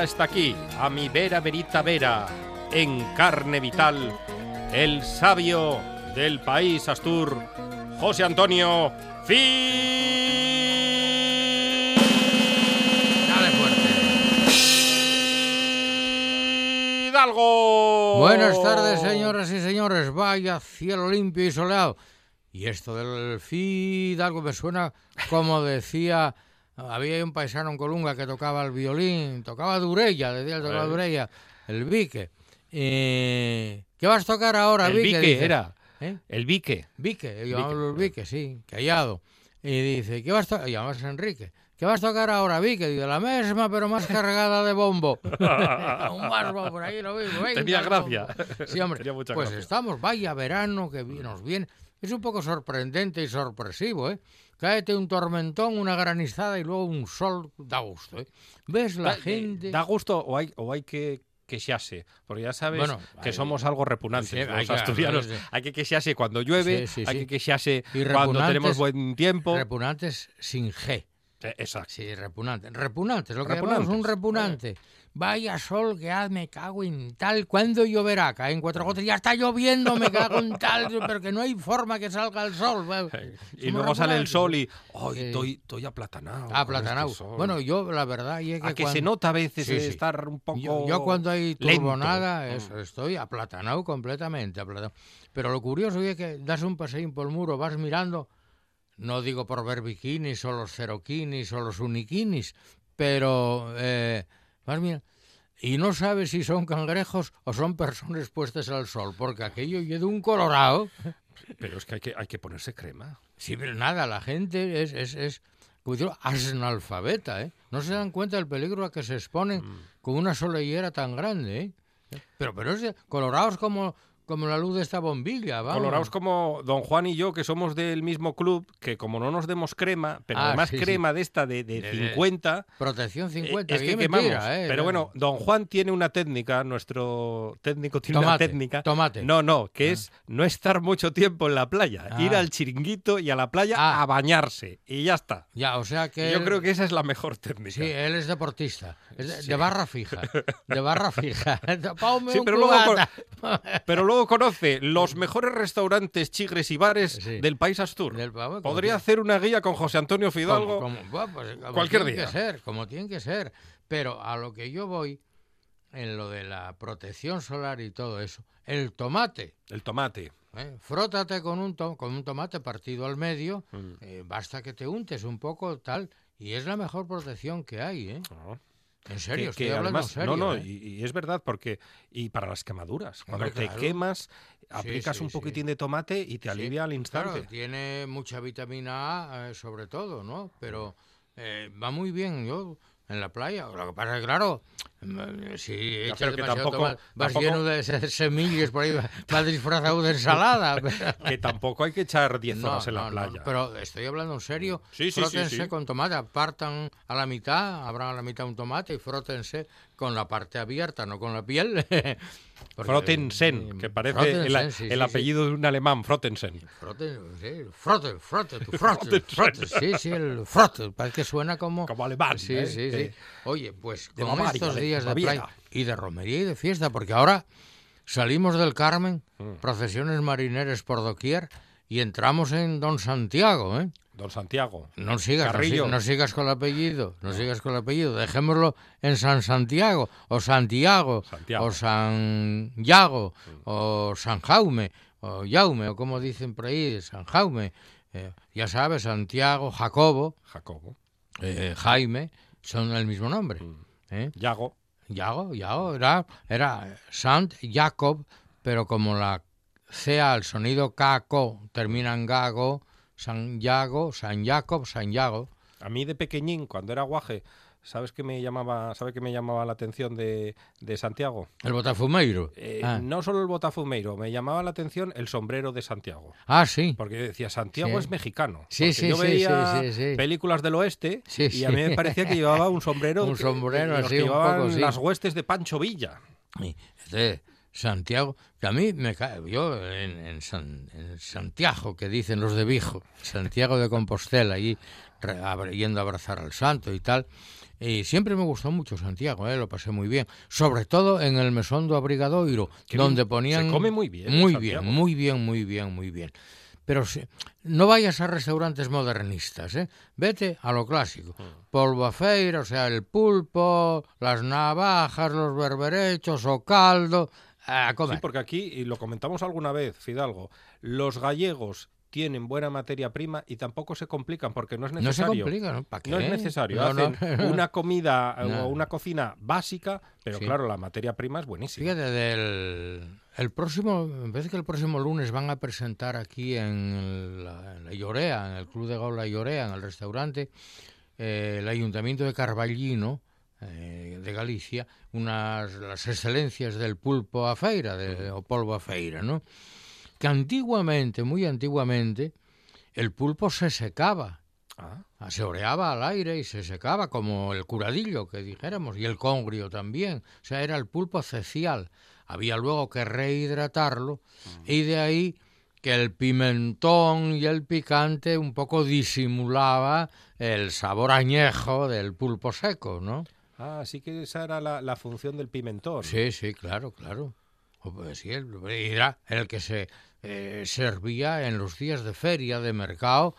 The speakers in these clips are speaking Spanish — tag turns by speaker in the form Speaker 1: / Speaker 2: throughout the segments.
Speaker 1: Ya está aquí, a mi vera verita vera, en carne vital, el sabio del país Astur, José Antonio Fidalgo.
Speaker 2: Buenas tardes, señoras y señores. Vaya cielo limpio y soleado. Y esto del Fidalgo me suena como decía. Había un paisano en Colunga que tocaba el violín, tocaba Durella, decía el tocaba
Speaker 1: Eh.
Speaker 2: Durella, el Vique. Eh, ¿Qué vas a tocar ahora,
Speaker 1: El
Speaker 2: Vique?
Speaker 1: Era.
Speaker 2: ¿Eh?
Speaker 1: El Vique.
Speaker 2: Vique, llamámoslo
Speaker 1: Vique.
Speaker 2: Vique, sí, callado. Y dice, ¿qué vas a tocar? Llamas Enrique. ¿Qué vas a tocar ahora, Vique? Dice, la misma, pero más cargada de bombo. Un barbo por ahí, lo mismo. venga,
Speaker 1: Tenía
Speaker 2: el
Speaker 1: gracia.
Speaker 2: Sí, hombre.
Speaker 1: Tenía mucha
Speaker 2: pues
Speaker 1: gracia.
Speaker 2: estamos, vaya verano que nos viene. Es un poco sorprendente y sorpresivo, ¿eh? Cáete un tormentón, una granizada y luego un sol, da gusto, ¿eh? ¿Ves la
Speaker 1: Da-
Speaker 2: gente?
Speaker 1: Da gusto o hay, o hay que queixarse, porque ya sabes
Speaker 2: Bueno,
Speaker 1: que
Speaker 2: hay-
Speaker 1: somos algo repugnantes
Speaker 2: sí,
Speaker 1: los
Speaker 2: hay que-
Speaker 1: asturianos.
Speaker 2: sí, sí.
Speaker 1: Hay que queixarse cuando llueve, hay que queixarse
Speaker 2: Y
Speaker 1: cuando tenemos buen tiempo.
Speaker 2: Repugnantes sin G.
Speaker 1: Eh, Exacto.
Speaker 2: Sí, repugnantes. Repugnantes, lo que llamamos un repugnante. Vaya sol que haz, me cago en tal. ¿Cuándo lloverá? Caen cuatro gotas. Ya está lloviendo, me cago en tal. Pero que no hay forma que salga el sol.
Speaker 1: Y
Speaker 2: Somos
Speaker 1: luego sale el sol y ¡ay,
Speaker 2: Sí.
Speaker 1: estoy, estoy aplatanado!
Speaker 2: Aplatanado.
Speaker 1: este sol".
Speaker 2: Bueno, yo la verdad y es que,
Speaker 1: a que
Speaker 2: cuando-
Speaker 1: se nota a veces
Speaker 2: Sí, sí.
Speaker 1: estar un poco
Speaker 2: yo, yo cuando hay turbonada
Speaker 1: Mm.
Speaker 2: eso, estoy aplatanado completamente. aplatanado. Pero lo curioso es que das un paseín por el muro, vas mirando, no digo por ver bikinis o los ceroquinis o los uniquinis, pero eh, y no sabes si son cangrejos o son personas puestas al sol, porque aquello y de un colorado.
Speaker 1: Pero es que hay que, hay que ponerse crema.
Speaker 2: Sí, pero nada, la gente es, es, es como digo, analfabeta, ¿eh? No se dan cuenta del peligro a que se exponen
Speaker 1: Mm.
Speaker 2: con una solellera tan grande, ¿eh? Pero, pero es de- colorados como, como la luz de esta bombilla, vamos.
Speaker 1: Colorados como Don Juan y yo, que somos del mismo club, que como no nos demos crema, pero
Speaker 2: Ah,
Speaker 1: además
Speaker 2: sí, sí.
Speaker 1: crema de esta de, de
Speaker 2: De- de-
Speaker 1: 50,
Speaker 2: Protección
Speaker 1: eh,
Speaker 2: 50,
Speaker 1: es
Speaker 2: que
Speaker 1: quemamos.
Speaker 2: ¿eh?
Speaker 1: Pero bueno, Don Juan tiene una técnica, nuestro técnico tiene
Speaker 2: Tomate,
Speaker 1: una técnica.
Speaker 2: tomate.
Speaker 1: No, no, que
Speaker 2: Ah.
Speaker 1: es no estar mucho tiempo en la playa, ir
Speaker 2: Ah.
Speaker 1: al chiringuito y a la playa
Speaker 2: Ah.
Speaker 1: a bañarse y ya está.
Speaker 2: Ya, o sea que...
Speaker 1: Yo
Speaker 2: él-
Speaker 1: creo que esa es la mejor técnica.
Speaker 2: Sí, él es deportista, es de,
Speaker 1: Sí.
Speaker 2: de barra fija, de barra fija.
Speaker 1: Sí,
Speaker 2: un
Speaker 1: pero luego. Pero luego conoce los mejores restaurantes, chigres y bares
Speaker 2: Sí.
Speaker 1: del país Astur.
Speaker 2: Del- vamos, como
Speaker 1: Podría hacer una guía con José Antonio Fidalgo.
Speaker 2: Como, pues, como
Speaker 1: cualquier
Speaker 2: tiene
Speaker 1: día.
Speaker 2: que ser, como tiene que ser. Pero a lo que yo voy, en lo de la protección solar y todo eso, el tomate.
Speaker 1: El tomate.
Speaker 2: ¿eh? Frótate con un, to- con un tomate partido al medio,
Speaker 1: Mm.
Speaker 2: eh, basta que te untes un poco tal, y es la mejor protección que hay. ¿eh?
Speaker 1: No.
Speaker 2: En serio,
Speaker 1: que,
Speaker 2: estoy
Speaker 1: que
Speaker 2: hablando
Speaker 1: además,
Speaker 2: en serio.
Speaker 1: no, no,
Speaker 2: ¿eh?
Speaker 1: y, y es verdad porque y para las quemaduras, cuando
Speaker 2: Hombre,
Speaker 1: te
Speaker 2: claro.
Speaker 1: quemas, aplicas
Speaker 2: sí,
Speaker 1: un
Speaker 2: sí.
Speaker 1: poquitín de tomate y te alivia al instante.
Speaker 2: Claro, tiene mucha vitamina A, eh, sobre todo, ¿no? Pero eh, va muy bien, yo en la playa. Lo que pasa es que, claro, Mm, Sí,
Speaker 1: Ya,
Speaker 2: echas
Speaker 1: que tampoco-
Speaker 2: tomate, vas
Speaker 1: tampoco-
Speaker 2: lleno de se- semillas por ahí, va- va disfrazado de ensalada.
Speaker 1: Que tampoco hay que echar 10
Speaker 2: No,
Speaker 1: horas en la
Speaker 2: no, no,
Speaker 1: playa.
Speaker 2: pero estoy hablando en serio.
Speaker 1: Sí,
Speaker 2: frótense
Speaker 1: sí.
Speaker 2: con tomate, apartan a la mitad, abran a la mitad un tomate y frótense con la parte abierta, no con la piel. Porque, eh,
Speaker 1: que parece el,
Speaker 2: sí,
Speaker 1: el
Speaker 2: sí, sí.
Speaker 1: apellido de un alemán, Frottensen.
Speaker 2: Frote, sí, frote, frote, tu frote, frote, sí, sí, el frote, parece que suena como...
Speaker 1: Como alemán,
Speaker 2: Sí,
Speaker 1: ¿eh? De-
Speaker 2: Oye, pues
Speaker 1: de
Speaker 2: con
Speaker 1: Bavaria,
Speaker 2: estos
Speaker 1: de
Speaker 2: días de
Speaker 1: Baviera.
Speaker 2: playa y de romería y de fiesta, porque ahora salimos del Carmen,
Speaker 1: Mm.
Speaker 2: procesiones marineras por doquier, y entramos en Don Santiago, ¿eh?
Speaker 1: Don Santiago.
Speaker 2: No sigas, no,
Speaker 1: Carrillo.
Speaker 2: si- no sigas con el apellido, no sigas con el apellido, dejémoslo en San Santiago, o Santiago,
Speaker 1: Santiago.
Speaker 2: o San Yago, o San Jaume, o Jaume, o como dicen por ahí, San Jaume, eh, ya sabes, Santiago, Jacobo,
Speaker 1: Jacobo.
Speaker 2: eh, Jaime, son el mismo nombre. ¿eh?
Speaker 1: Yago.
Speaker 2: Yago, Yago, era, era Sant Jacob, pero como la CA, el sonido caco, termina en gago, San Yago, San Jacob, San Yago.
Speaker 1: A mí de pequeñín, cuando era guaje, ¿sabes qué me llamaba, ¿sabe qué me llamaba la atención de, de Santiago?
Speaker 2: El Botafumeiro.
Speaker 1: Eh,
Speaker 2: ah.
Speaker 1: No solo el botafumeiro, me llamaba la atención el sombrero de Santiago.
Speaker 2: Ah, sí.
Speaker 1: Porque yo decía, Santiago
Speaker 2: Sí.
Speaker 1: es mexicano.
Speaker 2: Sí, sí,
Speaker 1: yo veía
Speaker 2: sí, sí, sí.
Speaker 1: películas del oeste y a mí me parecía que llevaba un sombrero.
Speaker 2: Un
Speaker 1: que-
Speaker 2: sombrero así,
Speaker 1: que
Speaker 2: un poco,
Speaker 1: las huestes de Pancho Villa.
Speaker 2: Este, Santiago, que a mí me cae, yo en, en San- en Santiago, que dicen los de Vigo, Santiago de Compostela, allí re- yendo a abrazar al santo y tal, y siempre me gustó mucho Santiago, ¿eh? lo pasé muy bien, sobre todo en el Mesón do Abrigadoiro, donde
Speaker 1: bien,
Speaker 2: ponían...
Speaker 1: se come muy bien en
Speaker 2: Muy
Speaker 1: Santiago.
Speaker 2: bien, muy bien, muy bien, muy bien. Pero si- no vayas a restaurantes modernistas, ¿eh? Vete a lo clásico.
Speaker 1: Mm.
Speaker 2: Polvo a feira, o sea, el pulpo, las navajas, los berberechos o caldo, a
Speaker 1: Sí, porque aquí, y lo comentamos alguna vez, Fidalgo, los gallegos tienen buena materia prima y tampoco se complican porque no es
Speaker 2: no se
Speaker 1: necesario.
Speaker 2: complica, ¿no? ¿Para qué?
Speaker 1: No es necesario.
Speaker 2: No,
Speaker 1: Hacen
Speaker 2: no.
Speaker 1: una comida eh,
Speaker 2: No.
Speaker 1: o una cocina básica, pero
Speaker 2: Sí.
Speaker 1: claro, la materia prima es buenísima.
Speaker 2: Fíjate, del, el próximo, me parece que el próximo lunes van a presentar aquí en la, en la Llorea, en el Club de Golf La Llorea, en el restaurante, eh, el Ayuntamiento de Carballino, eh, de Galicia, unas las excelencias del pulpo a feira, de, o polvo a feira, ¿no? Que antiguamente, muy antiguamente, el pulpo se secaba,
Speaker 1: Ah,
Speaker 2: se oreaba al aire y se secaba, como el curadillo que dijéramos, y el congrio también. O sea, era el pulpo cecial. Había luego que rehidratarlo y de ahí que el pimentón y el picante un poco disimulaba el sabor añejo del pulpo seco, ¿no?
Speaker 1: Ah, sí que esa era la, la función del pimentón.
Speaker 2: Sí, sí, claro, claro. O pues sí, el- era el que se eh, servía en los días de feria, de mercado.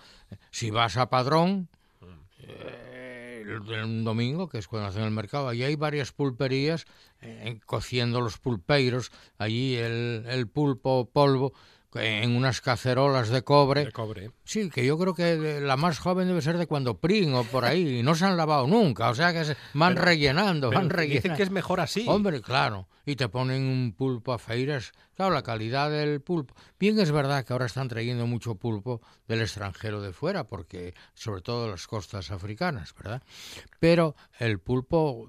Speaker 2: Si vas a Padrón, eh, el- domingo, que es cuando hacen el mercado, allí hay varias pulperías eh, cociendo los pulpeiros, allí el, el pulpo polvo en unas cacerolas de cobre.
Speaker 1: De cobre.
Speaker 2: Sí, que yo creo que la más joven debe ser de cuando Pring o por ahí, y no se han lavado nunca, o sea que se van rellenando,
Speaker 1: Pero
Speaker 2: van rellenando.
Speaker 1: dicen que es mejor así.
Speaker 2: Hombre, claro. Y te ponen un pulpo a feiras. Claro, la calidad del pulpo. Bien es verdad que ahora están trayendo mucho pulpo del extranjero de fuera, porque sobre todo las costas africanas, ¿verdad? Pero el pulpo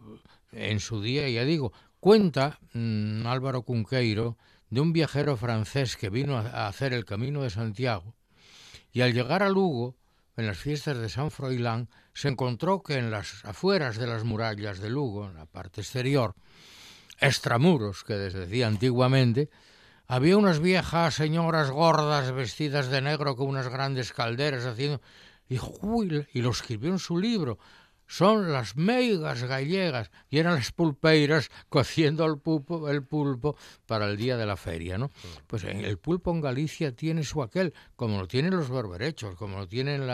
Speaker 2: en su día, ya digo, cuenta mm, Álvaro Cunqueiro de un viajero francés que vino a hacer el Camino de Santiago y al llegar a Lugo, en las fiestas de San Froilán, se encontró que en las afueras de las murallas de Lugo, en la parte exterior, extramuros, que les decía antiguamente, había unas viejas señoras gordas vestidas de negro con unas grandes calderas haciendo... Y, uy, y lo escribió en su libro. Son las meigas gallegas y eran las pulpeiras cociendo el pulpo, el pulpo para el día de la feria, ¿no? Pues en el pulpo en Galicia tiene su aquel, como lo tienen los berberechos, como lo tienen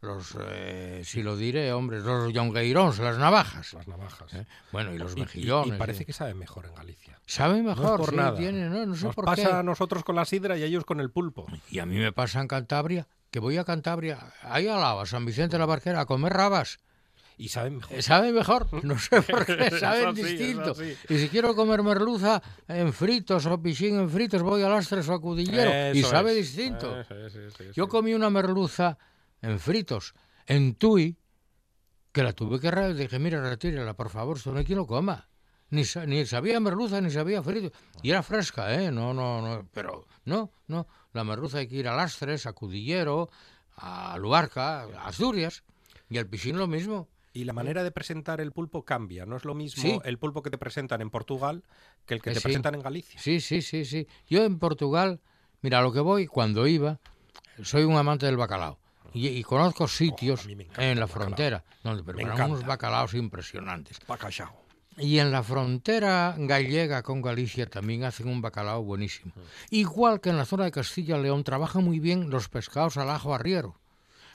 Speaker 2: los, eh, si lo diré, hombre, los yongueirons, las navajas.
Speaker 1: Las navajas.
Speaker 2: ¿eh? Bueno, y los
Speaker 1: Y-
Speaker 2: mejillones.
Speaker 1: Y, parece
Speaker 2: ¿eh?
Speaker 1: que sabe mejor en Galicia.
Speaker 2: Saben
Speaker 1: No
Speaker 2: mejor,
Speaker 1: por
Speaker 2: sí,
Speaker 1: nada.
Speaker 2: tienen, no, no sé
Speaker 1: Nos
Speaker 2: por
Speaker 1: pasa
Speaker 2: qué.
Speaker 1: a nosotros con la sidra y a ellos con el pulpo.
Speaker 2: Y a mí me pasa en Cantabria, que voy a Cantabria, ahí al lado, a San Vicente de la Barquera, a comer rabas.
Speaker 1: Y saben mejor.
Speaker 2: Eh, ¿Saben mejor? No sé por qué, saben
Speaker 1: así,
Speaker 2: distinto. Y si quiero comer merluza en fritos o pichín en fritos, voy a Lastres o a Cudillero y sabe
Speaker 1: es.
Speaker 2: distinto.
Speaker 1: Eh,
Speaker 2: Yo comí una merluza en fritos, en Tui, que la tuve que re- dije, mira, retírala, por favor, esto no hay quien lo coma. ni, ni sabía merluza ni sabía frito. Y era fresca, ¿eh? No, no, no. Pero no, no. La merluza hay que ir a Lastres, a Cudillero, a Luarca, a Asturias. Y el piscín lo mismo.
Speaker 1: Y la manera de presentar el pulpo cambia. No es lo mismo
Speaker 2: Sí.
Speaker 1: el pulpo que te presentan en Portugal que el que
Speaker 2: Eh,
Speaker 1: te
Speaker 2: sí.
Speaker 1: presentan en Galicia.
Speaker 2: Sí, sí, sí, sí. Yo en Portugal, mira, a lo que voy, cuando iba, soy un amante del bacalao. Y, y conozco sitios
Speaker 1: Oh, encanta
Speaker 2: en la
Speaker 1: bacalao.
Speaker 2: frontera donde preparan unos bacalaos impresionantes.
Speaker 1: Bacachao.
Speaker 2: Y en la frontera gallega con Galicia también hacen un bacalao buenísimo. Igual que en la zona de Castilla-León trabajan muy bien los pescados al ajo arriero.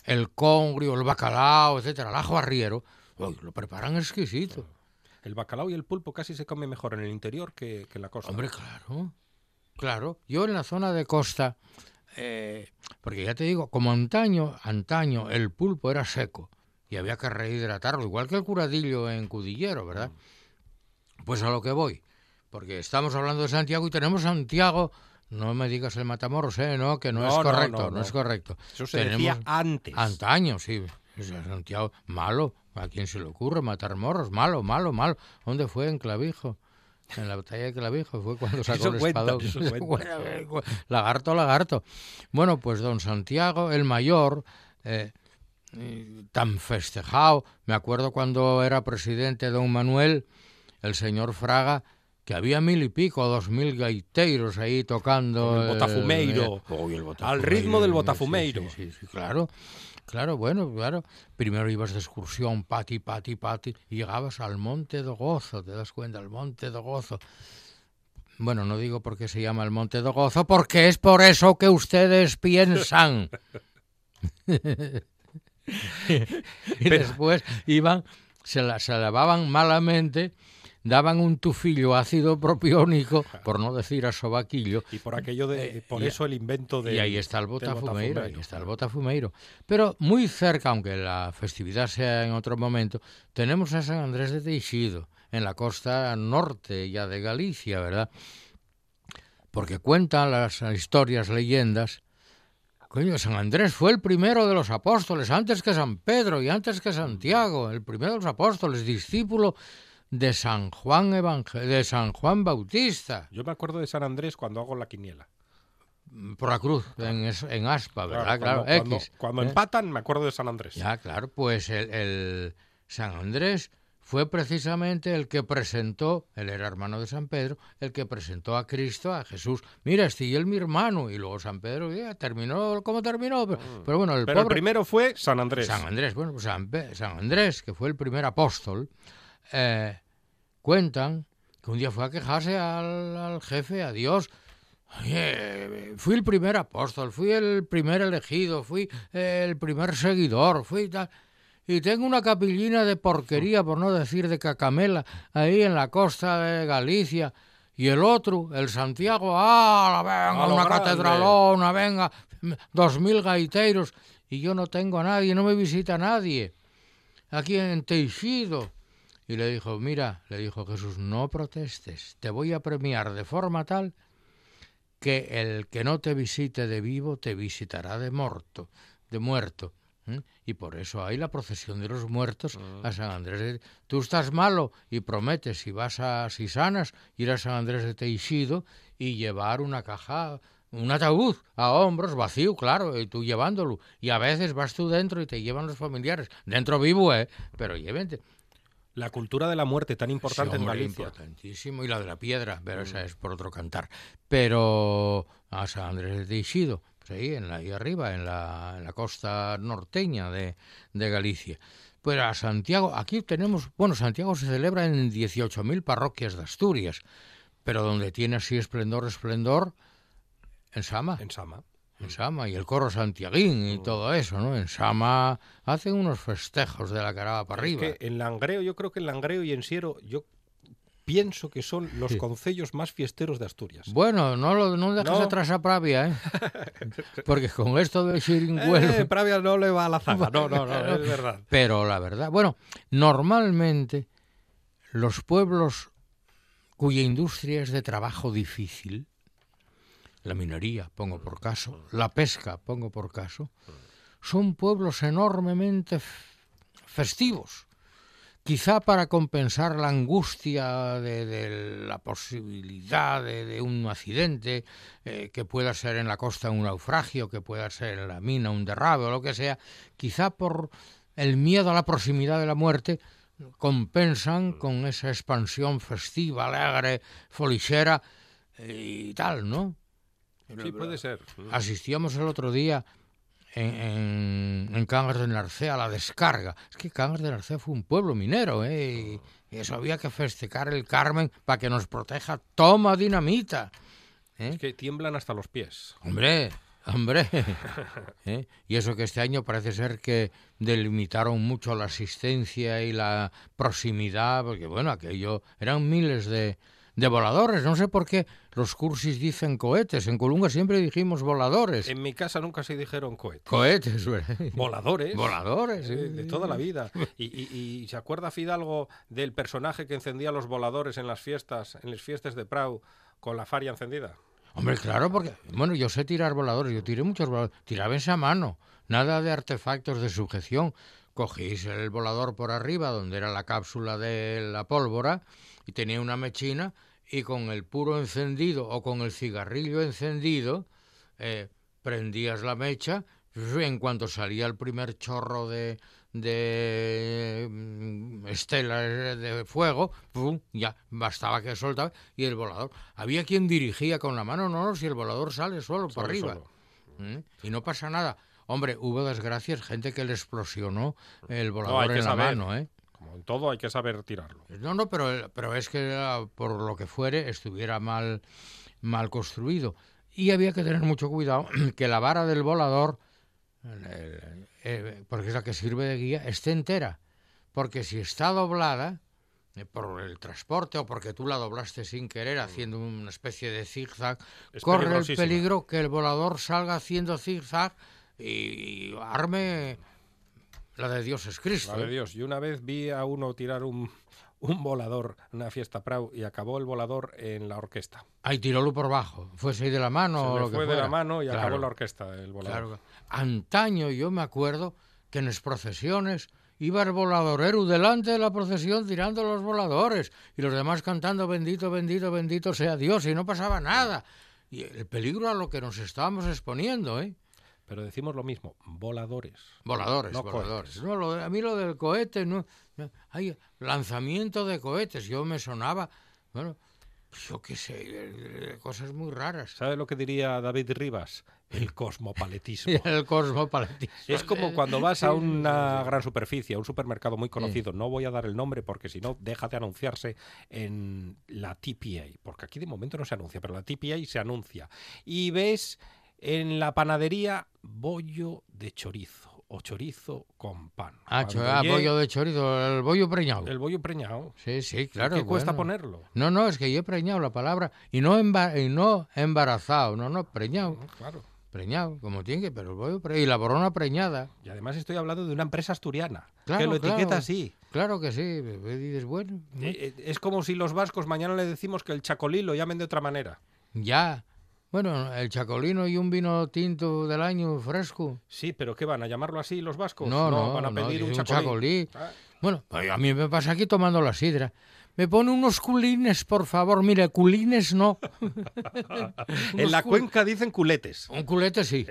Speaker 2: El congrio, el bacalao, etcétera, al ajo arriero, uy, lo preparan exquisito.
Speaker 1: El bacalao y el pulpo casi se come mejor en el interior que, que en la costa.
Speaker 2: Hombre, claro, claro. Yo en la zona de costa, eh, porque ya te digo, como antaño, antaño el pulpo era seco y había que rehidratarlo, igual que el curadillo en Cudillero, ¿verdad? Pues a lo que voy, porque estamos hablando de Santiago y tenemos Santiago, no me digas el Matamoros, ¿eh? No, que no,
Speaker 1: No,
Speaker 2: es correcto,
Speaker 1: no,
Speaker 2: no,
Speaker 1: no.
Speaker 2: es correcto.
Speaker 1: Eso se
Speaker 2: Tenemos
Speaker 1: decía antes.
Speaker 2: Antaño, sí. Santiago, malo. ¿A quién se le ocurre matar morros? Malo, malo, malo. ¿Dónde fue? En Clavijo. En la batalla de Clavijo fue cuando sacó
Speaker 1: Eso
Speaker 2: el espadón. Bueno, eh, lagarto, lagarto. Bueno, pues don Santiago, el mayor, eh, tan festejado. Me acuerdo cuando era presidente don Manuel, el señor Fraga, que había mil y pico, dos mil gaiteiros ahí tocando.
Speaker 1: El
Speaker 2: eh,
Speaker 1: botafumeiro.
Speaker 2: eh, el
Speaker 1: Al
Speaker 2: botafumeiro,
Speaker 1: ritmo del
Speaker 2: sí,
Speaker 1: botafumeiro.
Speaker 2: Sí, sí, sí, claro. Claro, bueno, claro. Primero ibas de excursión, pati, pati, pati, y llegabas al Monte de Gozo, te das cuenta, al Monte de Gozo. Bueno, no digo por qué se llama el Monte de Gozo, porque es por eso que ustedes piensan. y después iban, se, la, se lavaban malamente, daban un tufillo ácido propiónico, por no decir a sobaquillo,
Speaker 1: Y por aquello de.
Speaker 2: Eh,
Speaker 1: por eso el invento de.
Speaker 2: y ahí está el botafumeiro, ahí está el botafumeiro. Pero muy cerca, aunque la festividad sea en otro momento, tenemos a San Andrés de Teixido, en la costa norte ya de Galicia, ¿verdad? Porque cuentan las historias, leyendas. Coño, San Andrés fue el primero de los apóstoles, antes que San Pedro y antes que Santiago, el primero de los apóstoles, discípulo de San Juan Evangel de San Juan Bautista.
Speaker 1: Yo me acuerdo de San Andrés cuando hago la quiniela.
Speaker 2: por la cruz, en, en aspa, ¿verdad? Claro,
Speaker 1: cuando, cuando-
Speaker 2: X.
Speaker 1: cuando
Speaker 2: ¿eh?
Speaker 1: empatan, me acuerdo de San Andrés.
Speaker 2: Ya, claro, pues el, el San Andrés fue precisamente el que presentó, él era hermano de San Pedro, el que presentó a Cristo, a Jesús. Mira, este y él mi hermano. Y luego San Pedro, ya, terminó como terminó. Pero, pero bueno, el
Speaker 1: Pero el primero fue San Andrés.
Speaker 2: San Andrés, bueno, pues San, San Andrés, que fue el primer apóstol, eh, cuentan que un día fue a quejarse al, al jefe, a Dios. Oye, fui el primer apóstol, fui el primer elegido, fui el primer seguidor, fui tal. Y tengo una capillina de porquería, por no decir de cacamela, ahí en la costa de Galicia. Y el otro, el Santiago, ¡ah, venga, una
Speaker 1: grande.
Speaker 2: catedralona, venga, dos mil gaiteros! Y yo no tengo a nadie, no me visita nadie. Aquí en Teixido. Y le dijo, mira, le dijo Jesús, no protestes, te voy a premiar de forma tal que el que no te visite de vivo te visitará de muerto, de muerto. Y por eso hay la procesión de los muertos a San Andrés. de- Tú estás malo y prometes, si vas a, si sanas, ir a San Andrés de Teixido y llevar una caja, un ataúd a hombros, vacío, claro, y tú llevándolo. Y a veces vas tú dentro y te llevan los familiares. Dentro vivo, ¿eh? Pero llévente.
Speaker 1: La cultura de la muerte tan importante
Speaker 2: Sí,
Speaker 1: en Galicia.
Speaker 2: Importantísimo. Y la de la piedra, pero esa es por otro cantar. Pero a San Andrés de Teixido, pues ahí, en la, ahí arriba, en la, en la costa norteña de, de Galicia. Pues a Santiago, aquí tenemos, bueno, Santiago se celebra en 18.000 parroquias de Asturias, pero donde tiene así esplendor, esplendor, en Sama
Speaker 1: En Sama.
Speaker 2: En Sama y el coro santiaguín y todo eso, ¿no? En Sama hacen unos festejos de la caraba para arriba.
Speaker 1: Es que en Langreo, yo creo que en Langreo y en Siero, yo pienso que son los
Speaker 2: Sí.
Speaker 1: concellos más fiesteros de Asturias.
Speaker 2: Bueno, no lo no dejes
Speaker 1: No.
Speaker 2: atrás a Pravia, ¿eh? Porque con esto del chiringuelo...
Speaker 1: Eh, Pravia no le va a la zaga. No, no, no, es verdad.
Speaker 2: Pero la verdad, bueno, normalmente los pueblos cuya industria es de trabajo difícil, la minería, pongo por caso, la pesca, pongo por caso, son pueblos enormemente festivos, quizá para compensar la angustia de, la posibilidad de, un accidente, eh, que pueda ser en la costa un naufragio, que pueda ser en la mina un derrabe o lo que sea, quizá por el miedo a la proximidad de la muerte, compensan con esa expansión festiva, alegre, folichera eh, y tal, ¿no?
Speaker 1: Sí, puede ser.
Speaker 2: Asistíamos el otro día en, en, Cangas de Narcea, la descarga. Es que Cangas de Narcea fue un pueblo minero, ¿eh? Y, eso había que festejar el Carmen para que nos proteja. Toma dinamita.
Speaker 1: ¿eh? Es que tiemblan hasta los pies.
Speaker 2: Hombre, hombre. ¿eh? Y eso que este año parece ser que delimitaron mucho la asistencia y la proximidad, porque bueno, aquello eran miles de, de voladores. No sé por qué los cursis dicen cohetes. En Colunga siempre dijimos voladores.
Speaker 1: En mi casa nunca se dijeron cohetes.
Speaker 2: Cohetes,
Speaker 1: Voladores.
Speaker 2: Voladores.
Speaker 1: De, toda la vida. Y, se acuerda Fidalgo del personaje que encendía los voladores en las fiestas, en las fiestas de Prau, con la faria encendida.
Speaker 2: Hombre, claro, porque, bueno, yo sé tirar voladores, yo tiré muchos voladores, tiraba en esa mano, nada de artefactos de sujeción. Cogís el volador por arriba, donde era la cápsula de la pólvora, y tenía una mechina y con el puro encendido o con el cigarrillo encendido eh, prendías la mecha en cuanto salía el primer chorro de, de mm, estela de fuego, ya bastaba que soltaba y el volador. Había quien dirigía con la mano, no, no, si el volador sale solo por arriba. ¿Mm? Y no pasa nada. Hombre, hubo desgracias, gente que le explosionó el volador en la mano, ¿eh?
Speaker 1: en todo hay que saber tirarlo.
Speaker 2: No, no, pero, pero es que ah, por lo que fuere estuviera mal, mal construido. Y había que tener mucho cuidado que la vara del volador, eh, porque es la que sirve de guía, esté entera. Porque si está doblada, eh, por el transporte o porque tú la doblaste sin querer haciendo una especie de zigzag, corre el peligro que el volador salga haciendo zigzag y arme la de Dios es Cristo.
Speaker 1: La de ¿eh? Dios. Y una vez vi a uno tirar un, un volador en una fiesta Prau y acabó el volador en la orquesta.
Speaker 2: Ahí tirólo por bajo. Fue de la mano.
Speaker 1: Se
Speaker 2: lo
Speaker 1: fue de la mano y acabó la orquesta el volador. Claro.
Speaker 2: Antaño yo me acuerdo que en las procesiones iba el voladorero delante de la procesión tirando los voladores y los demás cantando bendito, bendito, bendito sea Dios y no pasaba nada. Y el peligro a lo que nos estábamos exponiendo, ¿eh?
Speaker 1: Pero decimos lo mismo, voladores.
Speaker 2: Voladores, voladores. a mí lo del cohete, no, hay lanzamiento de cohetes, yo me sonaba, bueno, yo qué sé, cosas muy raras.
Speaker 1: ¿Sabe lo que diría David Rivas? El cosmopaletismo.
Speaker 2: el cosmopaletismo.
Speaker 1: Es como cuando vas a una gran superficie, a un supermercado muy conocido, no voy a dar el nombre porque si no, deja de anunciarse en la TPA, porque aquí de momento no se anuncia, pero la TPA se anuncia. Y ves en la panadería, bollo de chorizo o chorizo con pan.
Speaker 2: Ah, ah bollo de chorizo, el bollo preñado.
Speaker 1: El bollo preñado.
Speaker 2: Sí, sí, claro.
Speaker 1: ¿Qué cuesta ponerlo?
Speaker 2: No, no, es que yo he preñado la palabra y no, y no embarazado, no, no, preñado.
Speaker 1: Mm, claro.
Speaker 2: Preñado, como tiene que, pero el bollo preñado. Y la borona preñada.
Speaker 1: Y además estoy hablando de una empresa asturiana, que lo etiqueta así.
Speaker 2: Claro que sí, dices, bueno.
Speaker 1: Eh, eh, es como si los vascos mañana le decimos que el chacolí lo llamen de otra manera.
Speaker 2: Ya, bueno, el chacolino y un vino tinto del año fresco.
Speaker 1: Sí, pero ¿qué van a llamarlo así los vascos?
Speaker 2: No, no,
Speaker 1: van a pedir un,
Speaker 2: chacolí. Ah. Bueno, pues a mí me pasa aquí tomando la sidra. Me pone unos culines, por favor. Mire, culines no.
Speaker 1: en la cuenca dicen culetes.
Speaker 2: Un culete sí.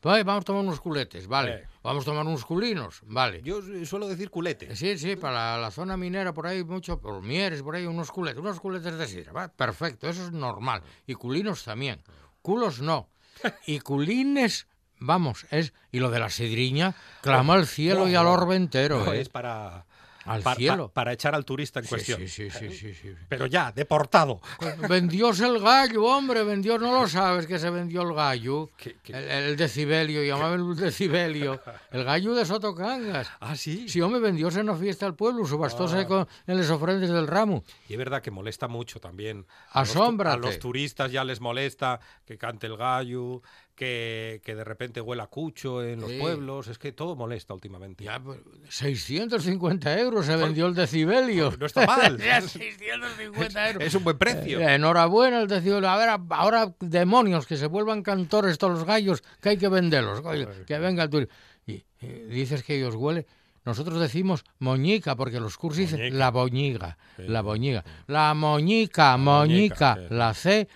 Speaker 2: vamos a tomar unos culetes, vale. Vamos a tomar unos culinos, vale.
Speaker 1: Yo suelo decir culete.
Speaker 2: Sí, sí, para la, zona minera por ahí mucho, por Mieres, por ahí unos culetes, unos culetes de sidra, ¿va? perfecto, eso es normal. Y culinos también culos no. Y culines, vamos, es. Y lo de la sidriña, clama al cielo y al orbe entero.
Speaker 1: ¿eh? Es para
Speaker 2: al cielo.
Speaker 1: para echar al turista en cuestión.
Speaker 2: Sí, sí, sí,
Speaker 1: Pero ya, deportado.
Speaker 2: Vendióse el gallo, hombre, vendió, no lo sabes que se vendió el gallo. El, decibelio, llamaban el decibelio. El gallo de Sotocangas.
Speaker 1: Ah, sí.
Speaker 2: Sí, hombre, vendióse en una fiesta al pueblo, subastóse ah. con, en las ofrendas del ramo.
Speaker 1: Y es verdad que molesta mucho también.
Speaker 2: Asombra.
Speaker 1: A los turistas ya les molesta que cante el gallo, que, que, de repente huela cucho en los pueblos, es que todo molesta últimamente.
Speaker 2: Ya, 650 pues, euros se vendió el decibelio.
Speaker 1: No está mal.
Speaker 2: 650 euros.
Speaker 1: Es un buen precio.
Speaker 2: Eh, enhorabuena el decibelio. A ver, ahora demonios, que se vuelvan cantores todos los gallos, que hay que venderlos. que venga el turismo. Y, dices que ellos huelen. nosotros decimos moñica, porque los cursis dicen la boñiga,
Speaker 1: Sí,
Speaker 2: la boñiga. La moñica,
Speaker 1: moñica,
Speaker 2: moñica,
Speaker 1: sí.
Speaker 2: la C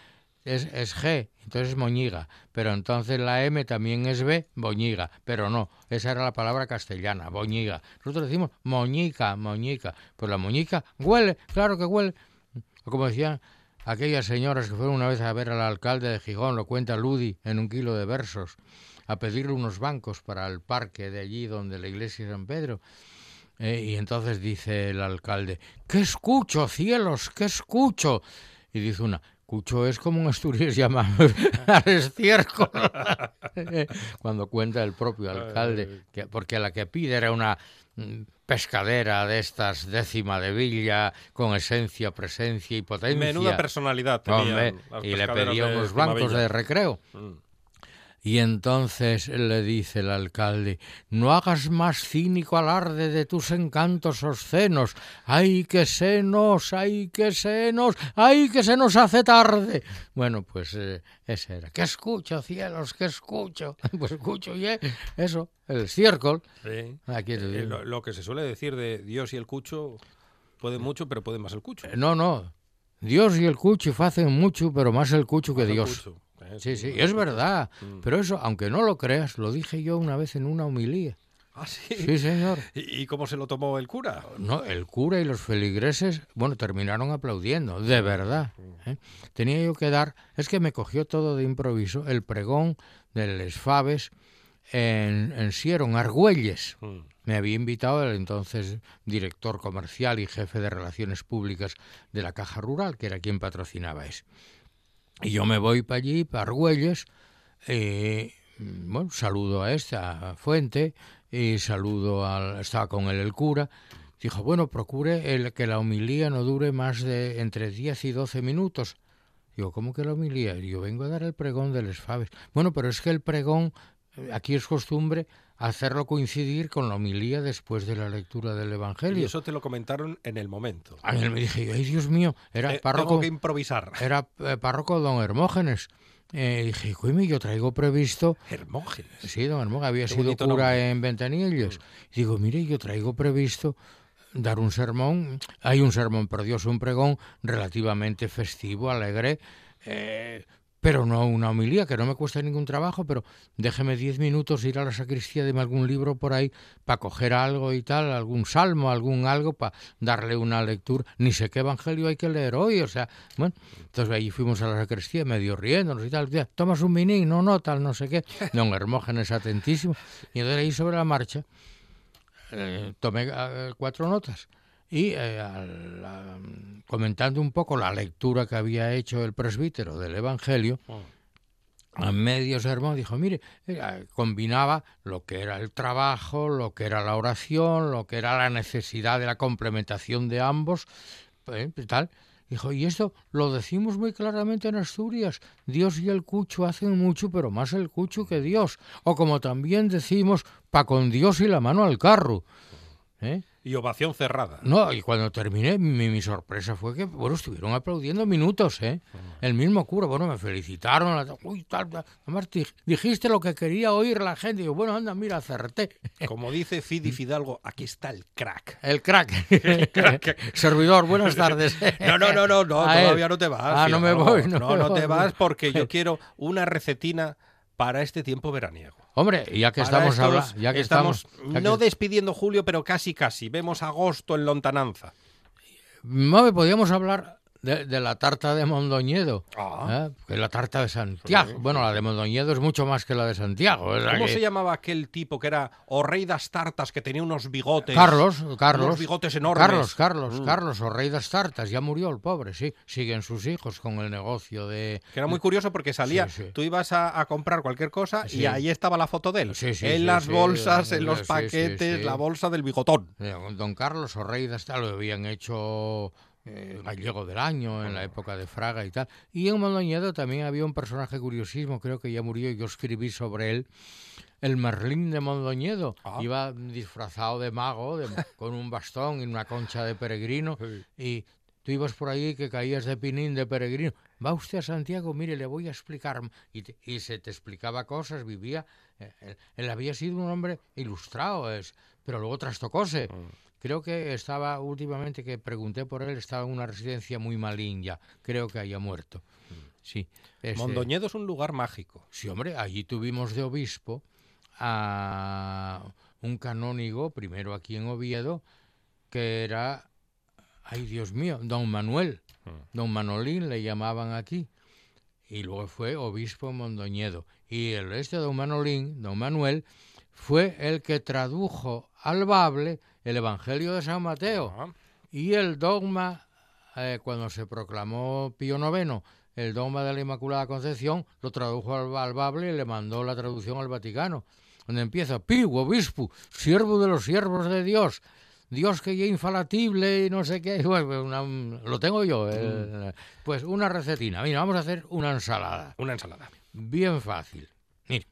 Speaker 2: es, es G, entonces es moñiga. Pero entonces la M también es B, boñiga. Pero no, esa era la palabra castellana, boñiga. Nosotros decimos moñica, moñica. Pues la moñica huele, claro que huele. Como decían aquellas señoras que fueron una vez a ver al alcalde de Gijón, lo cuenta Ludi en un kilo de versos, a pedirle unos bancos para el parque de allí donde la iglesia de San Pedro. Eh, y entonces dice el alcalde, ¿qué escucho, cielos? ¿Qué escucho? Y dice una, Cucho es como un asturias llamado al estiércol. Cuando cuenta el propio alcalde, que, porque la que pide era una mm, pescadera de estas décima de villa, con esencia, presencia y potencia.
Speaker 1: Menuda personalidad
Speaker 2: Hombre,
Speaker 1: las
Speaker 2: y le pedía unos
Speaker 1: Villa.
Speaker 2: de recreo.
Speaker 1: Mm.
Speaker 2: Y entonces le dice el alcalde, no hagas más cínico alarde de tus encantos obscenos. ¡Ay, que se nos, ay, que se nos, ay, que se nos hace tarde! Bueno, pues eh, ese era. ¿Qué escucho, cielos? ¿Qué escucho? Pues escucho, y eso, el ciércol.
Speaker 1: Sí.
Speaker 2: Aquí te
Speaker 1: Eh, lo, lo que se suele decir de Dios y el cucho, puede mucho, pero puede más el cucho.
Speaker 2: Eh, No, no. Dios y el cucho hacen mucho, pero más el cucho que
Speaker 1: el
Speaker 2: Dios.
Speaker 1: cucho. Eh,
Speaker 2: Sí, sí, es verdad.
Speaker 1: Mm.
Speaker 2: Pero eso, aunque no lo creas, lo dije yo una vez en una homilía.
Speaker 1: Ah, sí.
Speaker 2: Sí, señor.
Speaker 1: ¿Y, cómo se lo tomó el cura?
Speaker 2: No, el cura y los feligreses, bueno, terminaron aplaudiendo, de verdad. ¿eh? Tenía yo que dar, es que me cogió todo de improviso, el pregón de Les Faves en, en Siero, en Argüelles.
Speaker 1: Mm.
Speaker 2: Me había invitado el entonces director comercial y jefe de relaciones públicas de la Caja Rural, que era quien patrocinaba eso. Y yo me voy para allí, para Argüelles, eh, bueno, saludo a esta fuente y saludo al... Estaba con él el cura. Dijo, bueno, procure que la homilía no dure más de entre 10 y 12 minutos. Digo, ¿cómo que la homilía? Yo vengo a dar el pregón de Les Faves. Bueno, pero es que el pregón, eh, aquí es costumbre hacerlo coincidir con la homilía después de la lectura del
Speaker 1: Y
Speaker 2: Evangelio.
Speaker 1: eso te lo comentaron en el momento.
Speaker 2: A mí me dije, ay Dios mío, era
Speaker 1: Eh,
Speaker 2: párroco,
Speaker 1: Tengo que improvisar.
Speaker 2: era eh, párroco don Hermógenes. Eh, dije, coño, yo traigo previsto
Speaker 1: Hermógenes.
Speaker 2: Sí, don Hermógenes había
Speaker 1: Qué
Speaker 2: sido cura
Speaker 1: nombre.
Speaker 2: en Ventanillos. Y digo, mire, yo traigo previsto dar un sermón, hay un sermón, por Dios, un pregón relativamente festivo, alegre, eh, pero no una homilía, que no me cuesta ningún trabajo, pero déjeme diez minutos ir a la sacristía, deme algún libro por ahí para coger algo y tal, algún salmo, algún algo, para darle una lectura. Ni sé qué evangelio hay que leer hoy, o sea, bueno, entonces ahí fuimos a la sacristía, medio riéndonos y tal, tomas un miní, no, no, tal, no sé qué. Don Hermógenes atentísimo. Y entonces ahí sobre la marcha eh, tomé eh, cuatro notas y eh, al- a- comentando un poco la lectura que había hecho el presbítero del Evangelio, a medio sermón dijo, mire, eh, combinaba lo que era el trabajo, lo que era la oración, lo que era la necesidad de la complementación de ambos, eh, tal. Dijo, y esto lo decimos muy claramente en Asturias, Dios y el cucho hacen mucho, pero más el cucho que Dios. O como también decimos, pa con Dios y la mano al carro. ¿Eh?
Speaker 1: Y ovación cerrada.
Speaker 2: No, y cuando terminé, mi, mi sorpresa fue que, bueno, estuvieron aplaudiendo minutos, ¿eh? El mismo cura, bueno, me felicitaron, uy, tal, tal. además dijiste lo que quería oír la gente, y yo, bueno, anda, mira, acerté.
Speaker 1: Como dice Fidi Fidalgo, aquí está el crack.
Speaker 2: El crack. Servidor, buenas tardes.
Speaker 1: No, no, no, no, no
Speaker 2: él.
Speaker 1: todavía no te vas.
Speaker 2: Ah, no me voy, no
Speaker 1: no, no
Speaker 2: voy.
Speaker 1: te vas porque yo quiero una recetina para este tiempo veraniego.
Speaker 2: Hombre, ya que
Speaker 1: Para
Speaker 2: estamos hablando, ya que estamos, ya que-
Speaker 1: no despidiendo julio, pero casi casi. Vemos agosto en lontananza.
Speaker 2: No, me podíamos hablar de, de la tarta de Mondoñedo,
Speaker 1: Ah.
Speaker 2: ¿eh? que es la tarta de Santiago. Bueno, la de Mondoñedo es mucho más que la de Santiago. o sea
Speaker 1: ¿Cómo
Speaker 2: que-
Speaker 1: se llamaba aquel tipo que era o rey das tartas que tenía unos bigotes?
Speaker 2: Carlos, Carlos.
Speaker 1: Unos bigotes enormes.
Speaker 2: Carlos, Carlos,
Speaker 1: Mm.
Speaker 2: Carlos, o rey das tartas, ya murió el pobre, sí. Siguen sus hijos con el negocio de...
Speaker 1: Que era muy curioso porque salía,
Speaker 2: Sí, sí.
Speaker 1: tú ibas a, a comprar cualquier cosa y
Speaker 2: Sí.
Speaker 1: ahí estaba la foto de él.
Speaker 2: Sí, sí,
Speaker 1: en las bolsas, en los paquetes, la bolsa del bigotón.
Speaker 2: Don Carlos o rey das tartas lo habían hecho eh, gallego del año en la época de Fraga y tal. Y en Mondoñedo también había un personaje curiosísimo, creo que ya murió y yo escribí sobre él. El Merlín de Mondoñedo
Speaker 1: Ah.
Speaker 2: iba disfrazado de mago, de- con un bastón y una concha de peregrino. Y tú ibas por ahí que caías de pinín de peregrino. va usted a Santiago, mire, le voy a explicar. Y, te- y se te explicaba cosas, vivía. eh, Él, él había sido un hombre ilustrado, es, pero luego trastocóse. Creo que estaba, últimamente que pregunté por él, estaba en una residencia muy malín ya. Creo que haya muerto. Sí. este-
Speaker 1: Mondoñedo es un lugar mágico.
Speaker 2: Sí, hombre, allí tuvimos de obispo a un canónigo, primero aquí en Oviedo, que era, ay Dios mío, don Manuel, don Manolín le llamaban aquí, y luego fue obispo en Mondoñedo. Y el este don Manolín, don Manuel, fue el que tradujo al bable el Evangelio de San Mateo. Y el dogma, eh, cuando se proclamó Pío IX, el dogma de la Inmaculada Concepción, lo tradujo al, al Bable y le mandó la traducción al Vaticano, donde empieza, Pío, obispo, siervo de los siervos de Dios, Dios que ya infalatible y no sé qué, bueno, una- lo tengo yo, el- pues una recetina, mira, vamos a hacer una ensalada,
Speaker 1: una ensalada.
Speaker 2: bien fácil, mire,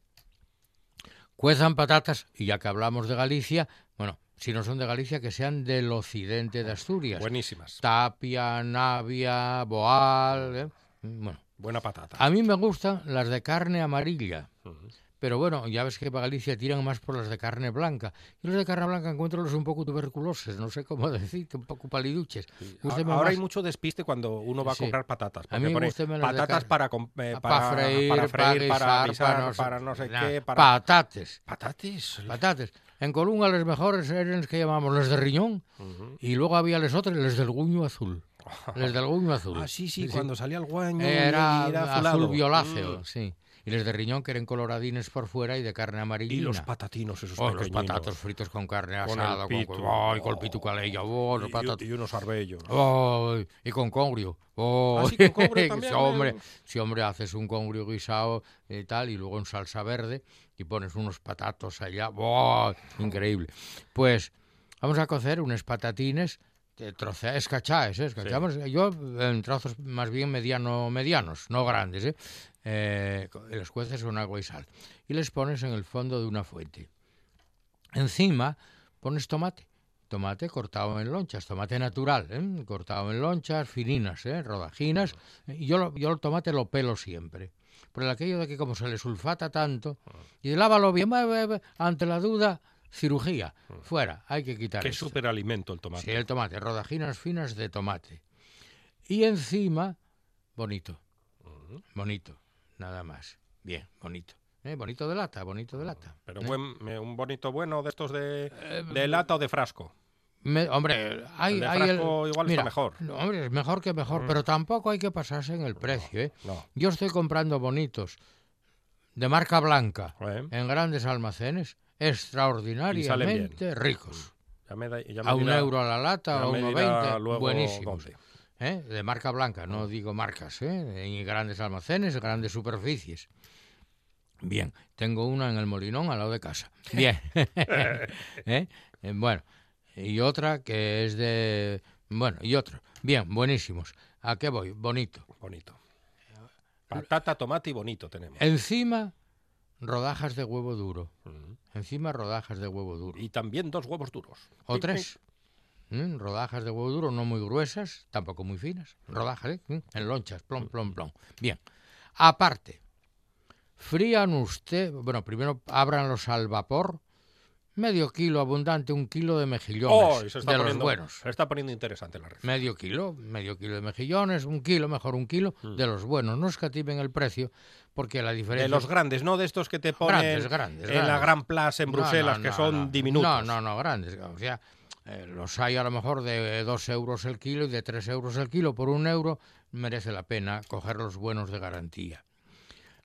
Speaker 2: cuezan patatas, y ya que hablamos de Galicia, bueno, si no son de Galicia, que sean del occidente de Asturias.
Speaker 1: Buenísimas.
Speaker 2: Tapia, Navia, Boal. ¿eh? Bueno,
Speaker 1: Buena patata.
Speaker 2: a mí me gustan las de carne amarilla. Pero bueno, ya ves que para Galicia tiran más por las de carne blanca. Y los de carne blanca encuentro los un poco tuberculosos, no sé cómo decirte, un poco paliduches.
Speaker 1: Ahora
Speaker 2: más-
Speaker 1: hay mucho despiste cuando uno va a
Speaker 2: Sí.
Speaker 1: comprar patatas.
Speaker 2: A mí
Speaker 1: pone patatas para, eh,
Speaker 2: pa-
Speaker 1: para,
Speaker 2: freír,
Speaker 1: para
Speaker 2: para
Speaker 1: freír, para
Speaker 2: guisar,
Speaker 1: guisar, para no sé qué. Para...
Speaker 2: Patates,
Speaker 1: Patates.
Speaker 2: patates. En Colunga los mejores eran los que llamamos los de riñón. Y luego había los otros, los del guño azul. Los del guño azul.
Speaker 1: Ah, sí, sí, cuando salía el guaño.
Speaker 2: Era,
Speaker 1: era
Speaker 2: azul violáceo,
Speaker 1: Mm.
Speaker 2: sí. Y los de riñón que eran coloradines por fuera y de carne amarillina.
Speaker 1: Y los patatinos esos
Speaker 2: Oh, los patatos fritos con carne
Speaker 1: Con el
Speaker 2: asada, con, ay, con el pitu calella, oh, los
Speaker 1: Y- y, y unos arbellos.
Speaker 2: Ay, y con congrio. Oh,
Speaker 1: Ah, sí, con congrio también,
Speaker 2: Sí, hombre,
Speaker 1: eh.
Speaker 2: sí, hombre, haces un congrio guisado y tal, y luego en salsa verde, y pones unos patatos allá. ¡Oh! Increíble. Pues vamos a cocer unos patatines de troce- escachaes, ¿eh? Escachamos, yo en trozos más bien mediano, medianos, no grandes, ¿eh? Eh, los cueces con agua y sal. Y les pones en el fondo de una fuente. Encima pones tomate. Tomate cortado en lonchas, tomate natural, ¿eh? cortado en lonchas fininas, ¿eh? rodajinas. Y yo, lo- yo el tomate lo pelo siempre. Por el aquello de que como se le sulfata tanto, y lávalo bien, ante la duda, cirugía, fuera, hay que quitar
Speaker 1: Qué
Speaker 2: esto.
Speaker 1: superalimento el tomate.
Speaker 2: Sí, el tomate, rodajinas finas de tomate. Y encima, bonito, bonito, nada más. Bien, bonito. ¿eh? Bonito de lata, bonito de lata.
Speaker 1: Pero
Speaker 2: ¿eh?
Speaker 1: buen- eh, un bonito bueno de estos de,
Speaker 2: Eh,
Speaker 1: de lata o de frasco.
Speaker 2: Me- hombre, hay,
Speaker 1: El de
Speaker 2: hay el-
Speaker 1: igual está
Speaker 2: mira,
Speaker 1: mejor.
Speaker 2: no, hombre, es mejor que mejor, pero tampoco hay que pasarse en el precio. ¿eh?
Speaker 1: No.
Speaker 2: Yo estoy comprando bonitos de marca blanca en grandes almacenes extraordinariamente ricos.
Speaker 1: Ya me da- ya me
Speaker 2: A un
Speaker 1: dirá-
Speaker 2: euro a la lata, a
Speaker 1: me
Speaker 2: uno
Speaker 1: dirá
Speaker 2: veinte,
Speaker 1: luego
Speaker 2: buenísimos.
Speaker 1: dónde.
Speaker 2: ¿eh? De marca blanca, no digo marcas, ¿eh? en grandes almacenes, grandes superficies. Bien, tengo una en el Molinón al lado de casa. Bien. ¿Eh? Eh, Bueno, y otra que es de... Bueno, y otra. Bien, buenísimos. ¿A qué voy? Bonito.
Speaker 1: Bonito. Patata, tomate y bonito tenemos.
Speaker 2: Encima, rodajas de huevo duro. Encima, rodajas de huevo duro.
Speaker 1: Y también dos huevos duros.
Speaker 2: O tres. ¿Mm? Rodajas de huevo duro, no muy gruesas, tampoco muy finas. Rodajas, ¿eh? ¿Mm? En lonchas, plom, plom, plom. Bien. Aparte, frían usted, bueno, primero ábranlos al vapor, medio kilo abundante, un kilo de mejillones
Speaker 1: Oh, se está
Speaker 2: de los
Speaker 1: poniendo,
Speaker 2: buenos.
Speaker 1: Se está poniendo interesante la red.
Speaker 2: Medio kilo, medio kilo de mejillones, un kilo, mejor un kilo, de los buenos. No escatimen el precio, porque la diferencia...
Speaker 1: Mm. De los grandes, no de estos que te ponen
Speaker 2: Grandes, grandes,
Speaker 1: en la. Gran Plaza en
Speaker 2: No,
Speaker 1: Bruselas,
Speaker 2: no,
Speaker 1: que son diminutos.
Speaker 2: No, no, no, grandes. O sea, eh, los hay a lo mejor de dos euros el kilo y de tres euros el kilo. Por un euro merece la pena coger los buenos de garantía.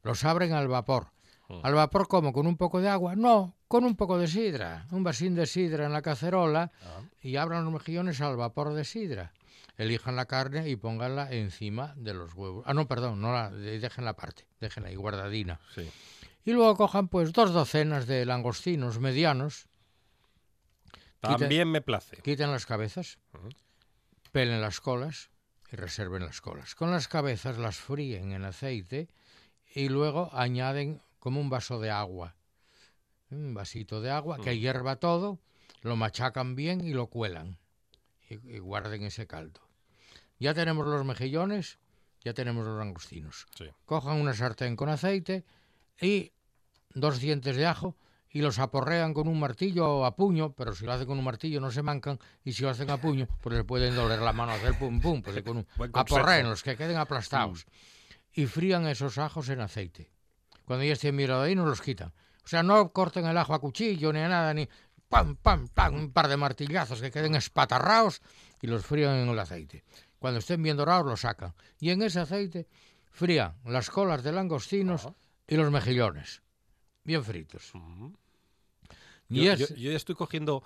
Speaker 2: Los abren al vapor.
Speaker 1: Mm.
Speaker 2: ¿Al vapor cómo? ¿Con un poco de agua? No, con un poco de sidra. Un vasín de sidra en la cacerola
Speaker 1: Ah.
Speaker 2: y abran los mejillones al vapor de sidra. Elijan la carne y pónganla encima de los huevos. Ah, no, perdón, no la, déjenla aparte, déjenla ahí guardadina.
Speaker 1: Sí.
Speaker 2: Y luego cojan pues dos docenas de langostinos medianos,
Speaker 1: También me place.
Speaker 2: quiten las cabezas, pelen las colas y reserven las colas. Con las cabezas las fríen en aceite y luego añaden como un vaso de agua. Un vasito de agua que hierva todo, lo machacan bien y lo cuelan. Y, y guarden ese caldo. Ya tenemos los mejillones ya tenemos los langostinos.
Speaker 1: Sí.
Speaker 2: Cojan una sartén con aceite y dos dientes de ajo y los aporrean con un martillo a puño, pero si lo hacen con un martillo no se mancan y si lo hacen a puño, pues le pueden doler la mano hacer pum pum, pues con un aporreen los que queden aplastados y frían esos ajos en aceite. Cuando ya estén miradadinos los quitan. O sea, no corten el ajo a cuchillo ni a nada, ni pam, pam, pam, un par de martillazos que queden espatarrados y los frían en el aceite. Cuando estén bien dorados los sacan. Y en ese aceite frían las colas de langostinos y los mejillones. Bien fritos. Y
Speaker 1: Yo,
Speaker 2: es-
Speaker 1: yo- yo ya estoy cogiendo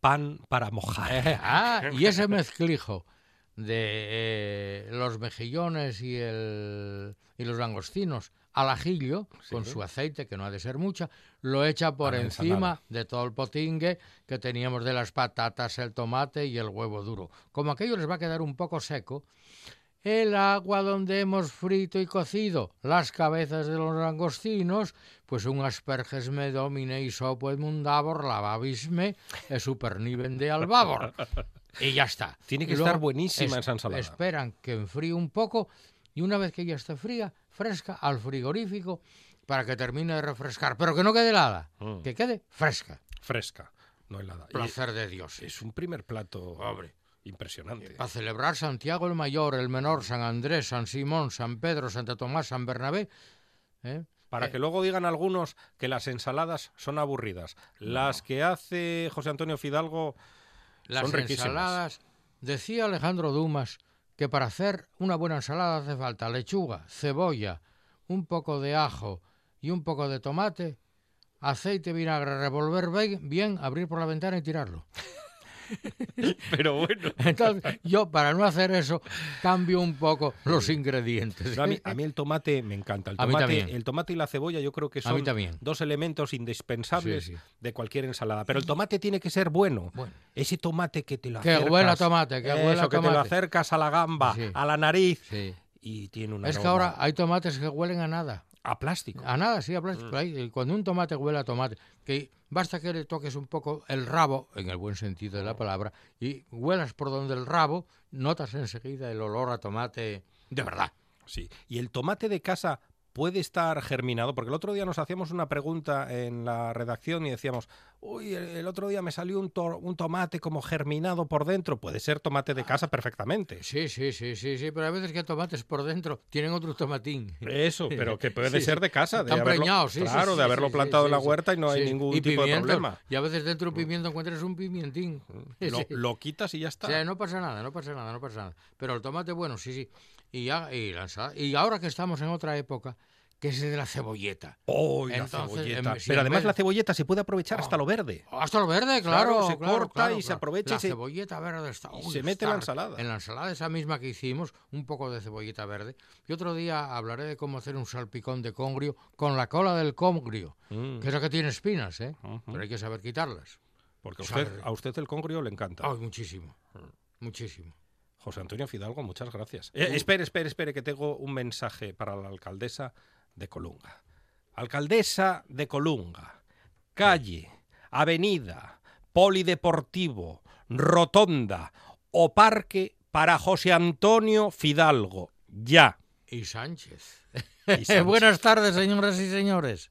Speaker 1: pan para mojar.
Speaker 2: Eh, ah, y ese mezclijo de eh, los mejillones y, el, y los langostinos al ajillo, con
Speaker 1: Sí.
Speaker 2: su aceite, que no ha de ser mucha, lo echa por encima
Speaker 1: ensalada.
Speaker 2: de todo el potingue que teníamos de las patatas, el tomate y el huevo duro. Como aquello les va a quedar un poco seco, el agua donde hemos frito y cocido las cabezas de los langostinos, pues un asperges me domine y sopo mundabor lavabisme e superniven de albabor. Y ya está.
Speaker 1: Tiene que estar buenísima esa ensalada.
Speaker 2: Esperan que enfríe un poco y una vez que ya esté fría, fresca, al frigorífico para que termine de refrescar. Pero que no quede helada,
Speaker 1: Mm.
Speaker 2: que quede fresca.
Speaker 1: Fresca, no helada. Y
Speaker 2: Placer de Dios.
Speaker 1: es un primer plato
Speaker 2: Hombre.
Speaker 1: impresionante.
Speaker 2: Para celebrar Santiago el Mayor, el Menor, San Andrés, San Simón, San Pedro, Santa Tomás, San Bernabé. ¿eh?
Speaker 1: Para
Speaker 2: Eh.
Speaker 1: que luego digan algunos que las ensaladas son aburridas. Las que hace José Antonio Fidalgo
Speaker 2: Las
Speaker 1: son riquísimas.
Speaker 2: ensaladas. Decía Alejandro Dumas que para hacer una buena ensalada hace falta lechuga, cebolla, un poco de ajo y un poco de tomate, aceite, vinagre, revolver bien, abrir por la ventana y tirarlo.
Speaker 1: Pero bueno.
Speaker 2: Entonces, yo para no hacer eso cambio un poco los ingredientes.
Speaker 1: No, a, mí, a mí el tomate me encanta. El tomate, el tomate y la cebolla yo creo que son dos elementos indispensables
Speaker 2: Sí, sí.
Speaker 1: de cualquier ensalada. Pero el tomate tiene que ser bueno.
Speaker 2: Bueno.
Speaker 1: Ese tomate que te lo
Speaker 2: Que
Speaker 1: acercas.
Speaker 2: a tomate, que huela a
Speaker 1: eso, que te lo
Speaker 2: tomate.
Speaker 1: acercas a la gamba,
Speaker 2: Sí.
Speaker 1: a la nariz y tiene un
Speaker 2: Es que ahora hay tomates que huelen a nada.
Speaker 1: A plástico.
Speaker 2: A nada, sí, a plástico. Ahí, y Cuando un tomate huele a tomate, que basta que le toques un poco el rabo, en el buen sentido de la palabra, y huelas por donde el rabo, notas enseguida el olor a tomate de verdad.
Speaker 1: Sí. Y el tomate de casa puede estar germinado, porque el otro día nos hacíamos una pregunta en la redacción y decíamos, uy, el, otro día me salió un, to- un tomate como germinado por dentro. Puede ser tomate de casa perfectamente.
Speaker 2: Sí, sí, sí, sí, sí, pero a veces que tomates por dentro tienen otro tomatín.
Speaker 1: Eso, pero que puede
Speaker 2: Sí,
Speaker 1: ser de casa, de haberlo,
Speaker 2: sí,
Speaker 1: claro,
Speaker 2: sí,
Speaker 1: de haberlo plantado en la huerta y no hay ningún
Speaker 2: Y
Speaker 1: tipo de problema.
Speaker 2: Y a veces dentro de un pimiento encuentras un pimientín.
Speaker 1: Lo, lo quitas y ya
Speaker 2: O
Speaker 1: está.
Speaker 2: sea, no pasa nada, no pasa nada, no pasa nada. Pero el tomate, bueno, sí, sí. Y, ya, y, la ensalada- y ahora que estamos en otra época, que es de la cebolleta.
Speaker 1: ¡Oh, la cebolleta!
Speaker 2: en- si
Speaker 1: Pero además
Speaker 2: vez-
Speaker 1: la cebolleta se puede aprovechar hasta
Speaker 2: Oh.
Speaker 1: lo verde.
Speaker 2: Hasta lo verde,
Speaker 1: Claro,
Speaker 2: claro.
Speaker 1: se
Speaker 2: claro,
Speaker 1: corta
Speaker 2: claro,
Speaker 1: y se aprovecha y
Speaker 2: La
Speaker 1: se-
Speaker 2: cebolleta verde está.
Speaker 1: y
Speaker 2: uy,
Speaker 1: se mete en la ensalada.
Speaker 2: En la ensalada esa misma que hicimos, un poco de cebolleta verde. Y otro día hablaré de cómo hacer un salpicón de congrio con la cola del congrio,
Speaker 1: Mm,
Speaker 2: que es la que tiene espinas, ¿eh? Pero hay que saber quitarlas.
Speaker 1: Porque a usted,
Speaker 2: rico.
Speaker 1: a usted el congrio le encanta.
Speaker 2: Ay, muchísimo. Muchísimo.
Speaker 1: José Antonio Fidalgo, muchas gracias. Eh, espere, espere, espere, que tengo un mensaje para la alcaldesa de Colunga. Alcaldesa de Colunga, calle, avenida, polideportivo, rotonda o parque para José Antonio Fidalgo. Ya.
Speaker 2: Y Sánchez.
Speaker 1: Y Sánchez.
Speaker 2: Buenas tardes, señoras y señores.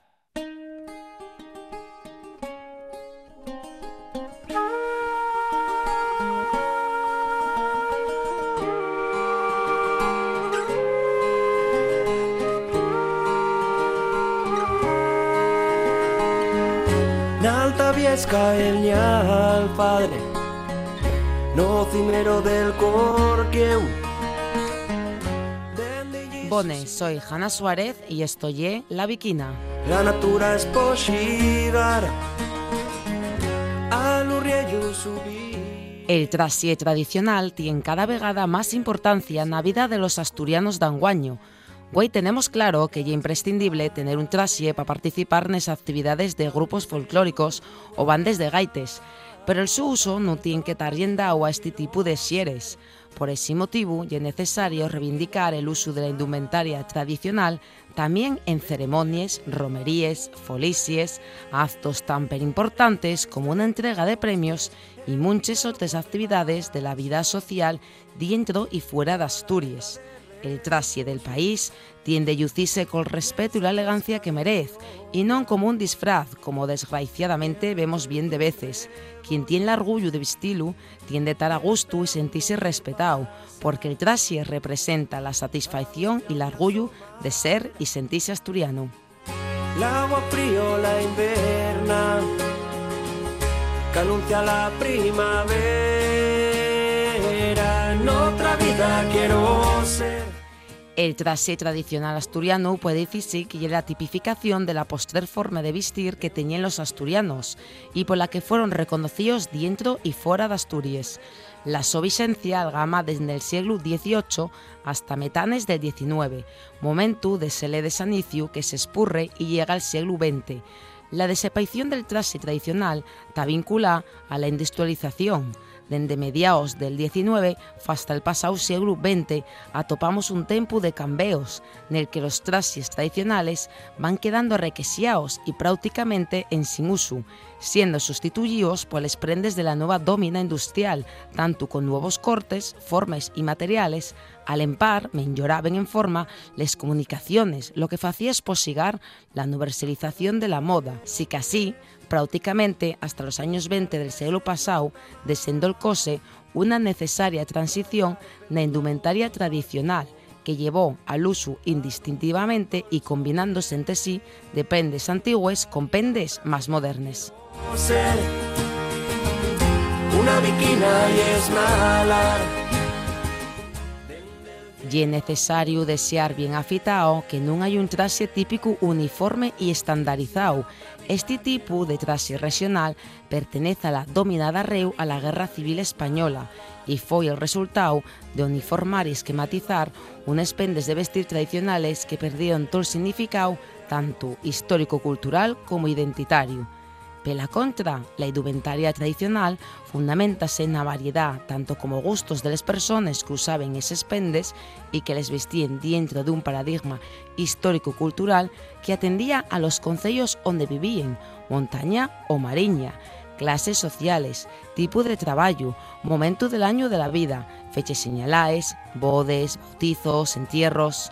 Speaker 3: El al padre No cimero del corqueu
Speaker 4: Bone, soy Hanna Suárez y estoy en La Viquina.
Speaker 3: La natura es
Speaker 4: El trasier tradicional tiene cada vegada más importancia en la vida de los asturianos de anguaño. Hoy tenemos claro que es imprescindible tener un trasie para participar en esas actividades de grupos folclóricos o bandes de gaites, pero el su uso no tiene que estar yendo a este tipo de xeres. Por ese motivo, es necesario reivindicar el uso de la indumentaria tradicional también en ceremonias, romerías, folisies, actos tan per importantes como una entrega de premios y muchas otras actividades de la vida social dentro y fuera de Asturias. El trasie del país tiende a lucirse con respeto y la elegancia que merece, y no como un disfraz, como desgraciadamente vemos bien de veces. Quien tiene el orgullo de vestirlo tiende a estar a gusto y sentirse respetado, porque el trasie representa la satisfacción y el orgullo de ser y sentirse asturiano.
Speaker 3: L'agua la inverna que anuncia la primavera. En otra vida quiero.
Speaker 4: El trasé tradicional asturiano puede decirse que es la tipificación de la postrer forma de vestir que tenían los asturianos y por la que fueron reconocidos dentro y fuera de Asturias. La su vigencia algama desde el siglo XVIII hasta metanes del XIX, momento de sele de sanicio que se espurre y llega al siglo XX. La desaparición del trasé tradicional está vinculada a la industrialización, Dende mediados del 19 hasta el pasado siglo XX atopamos un tempo de cambeos el que los trajes tradicionales van quedando requesiados y prácticamente en sin uso, siendo sustituidos por las prendes de la nueva domina industrial, tanto con nuevos cortes, formas y materiales, al empar mejoraban en forma las comunicaciones, lo que hacía posigar la universalización de la moda, si que así prácticamente hasta los años 20 del siglo pasado, cose una necesaria transición la indumentaria tradicional que llevó al uso indistintivamente y combinándose entre sí de prendes antiguas con pendes más modernas.
Speaker 3: Una y es
Speaker 4: y necesario desear bien afitado que no hay un traje típico uniforme y estandarizado. Este tipo de traje regional pertenece la dominada reu a la Guerra Civil Española y fue el resultado de uniformar y esquematizar unas pendes de vestir tradicionales que perdieron todo el significado tanto histórico-cultural como identitario. Pela contra, la indumentaria tradicional fundamentase la variedad tanto como gustos de las personas que usaban esos pendes y que les vestían dentro de un paradigma histórico-cultural que atendía a los concellos donde vivían, montaña o mariña, clases sociales, tipo de trabajo, momento del año de la vida, fechas señaladas, bodes, bautizos, entierros...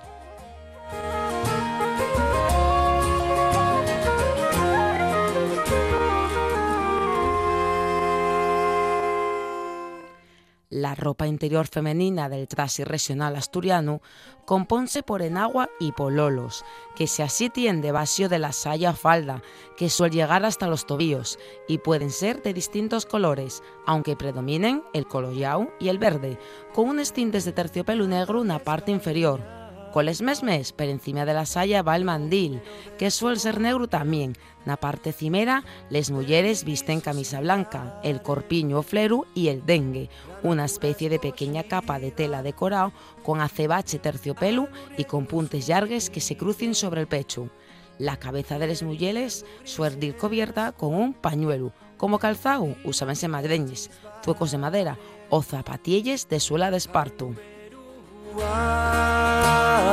Speaker 4: La ropa interior femenina del trasi regional asturiano compónse por enagua y pololos, que se asitien de vacío de la saya falda, que suele llegar hasta los tobillos, y pueden ser de distintos colores, aunque predominen el coloyau y el verde, con unos tintes de terciopelo negro en la parte inferior, Coles mesmes, per encima de la saya va el mandil, que suele ser negro también. Na parte cimera, les mujeres visten camisa blanca, el corpiño o fleru y el dengue, una especie de pequeña capa de tela decorado con acebache terciopelo y con puntes largues que se crucen sobre el pecho. La cabeza de las mujeres suele ir cubierta con un pañuelo. Como calzado, usábanse madreñes, zuecos de madera o zapatillas de suela de esparto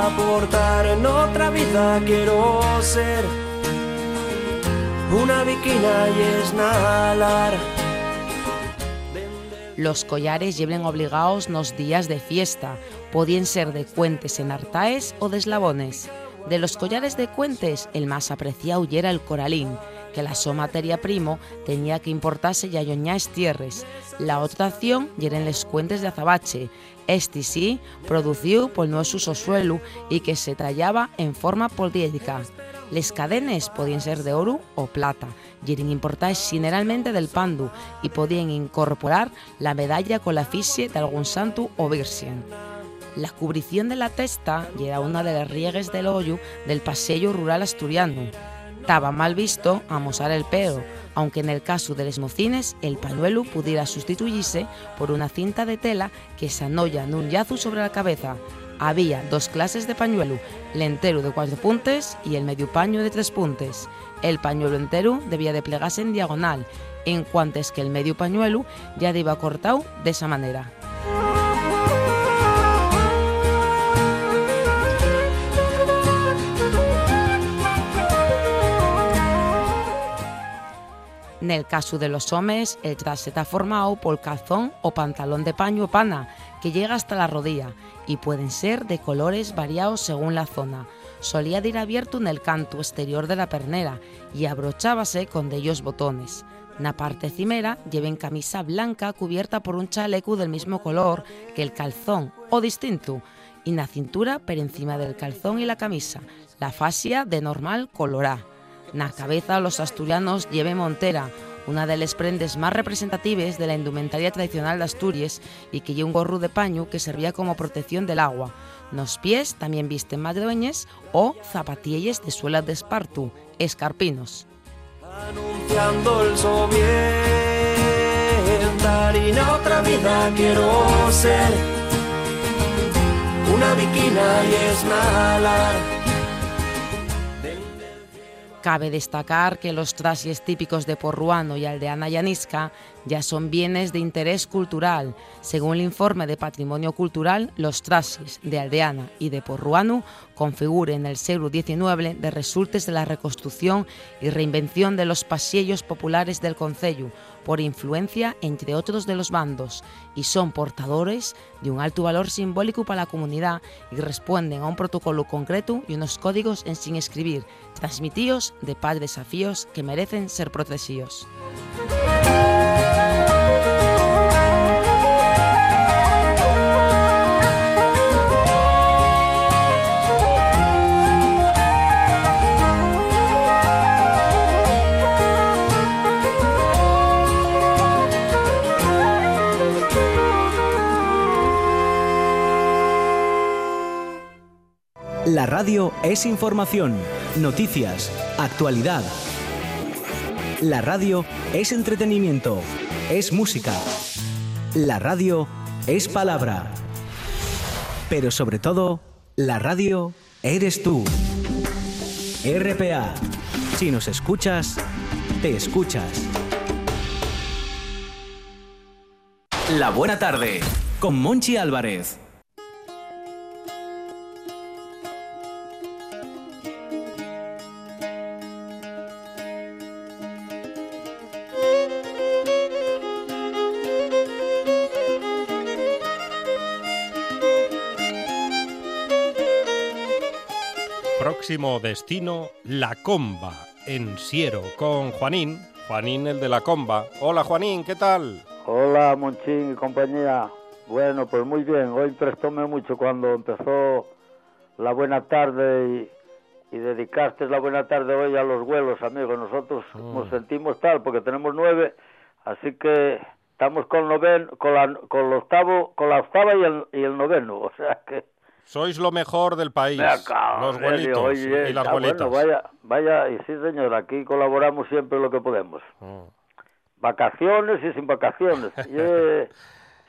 Speaker 3: aportar en otra vida quiero ser una viquina y es nalar.
Speaker 4: Los collares lleven obligados los días de fiesta, podían ser de cuentes en artaes o de eslabones. De los collares de cuentes, el más apreciado era el coralín, que la so materia primo tenía que importarse ya yoñáis tierres. La otra acción eran les cuentes de azabache, este sí, producido por nuestro suelo y que se tallaba en forma poliédrica. Les cadenes podían ser de oro o plata, y eran importadas generalmente del pandu y podían incorporar la medalla con la fisie de algún santo o virgen. La cubrición de la testa era una de las riegues del hoyo del paseo rural asturiano. Estaba mal visto amosar el pelo, aunque en el caso de los mocines el pañuelo pudiera sustituirse por una cinta de tela que se anoya en un yazu sobre la cabeza. Había dos clases de pañuelo, l'entero de cuatro puntes y el medio paño de tres puntes. El pañuelo entero debía de plegarse en diagonal, en cuanto es que el medio pañuelo ya iba cortado de esa manera. En el caso de los hombres, el traje está formado por calzón o pantalón de paño o pana, que llega hasta la rodilla, y pueden ser de colores variados según la zona. Solía ir abierto en el canto exterior de la pernera y abrochábase con de ellos botones. Na parte cimera lleven camisa blanca cubierta por un chaleco del mismo color que el calzón o distinto, y na cintura por encima del calzón y la camisa, la fascia de normal colorá. Na cabeza los asturianos lleven montera, una de las prendes más representativas de la indumentaria tradicional de Asturias y que lleva un gorro de paño que servía como protección del agua. Nos pies también visten madroñes o zapatillas de suela de espartu, escarpinos.
Speaker 3: Anunciando el soviet, otra vida quiero ser. Una viquina y es nala.
Speaker 4: Cabe destacar que los trajes típicos de Porruano y Aldeana Llanisca ya son bienes de interés cultural. Según el informe de Patrimonio Cultural, los trajes de Aldeana y de Porruano configuran el siglo XIX de resultes de la reconstrucción y reinvención de los pasillos populares del Concello, por influencia, entre otros, de los bandos, y son portadores de un alto valor simbólico para la comunidad y responden a un protocolo concreto y unos códigos en sin escribir, transmitidos de padres desafíos que merecen ser protegidos.
Speaker 5: La radio es información, noticias, actualidad. La radio es entretenimiento, es música. La radio es palabra. Pero sobre todo, la radio eres tú. RPA. Si nos escuchas, te escuchas. La buena tarde con Monchi Álvarez.
Speaker 1: Próximo destino, La Comba, en Siero, con Juanín. Juanín, el de La Comba. Hola, Juanín, ¿qué tal?
Speaker 6: Hola, Monchín y compañía. Bueno, pues muy bien. Hoy prestóme mucho cuando empezó la buena tarde y, y dedicaste la buena tarde hoy a los vuelos, amigos. Nosotros nos sentimos tal porque tenemos nueve, así que estamos con noven, con la, con el octavo, con la octava y el, y el noveno, o sea que
Speaker 1: Sois lo mejor del país,
Speaker 6: acabo,
Speaker 1: los
Speaker 6: oye,
Speaker 1: y las
Speaker 6: ah,
Speaker 1: abuelitas.
Speaker 6: bueno, vaya, vaya, y sí señor, aquí colaboramos siempre lo que podemos.
Speaker 1: Mm.
Speaker 6: Vacaciones y sin vacaciones. Y, eh,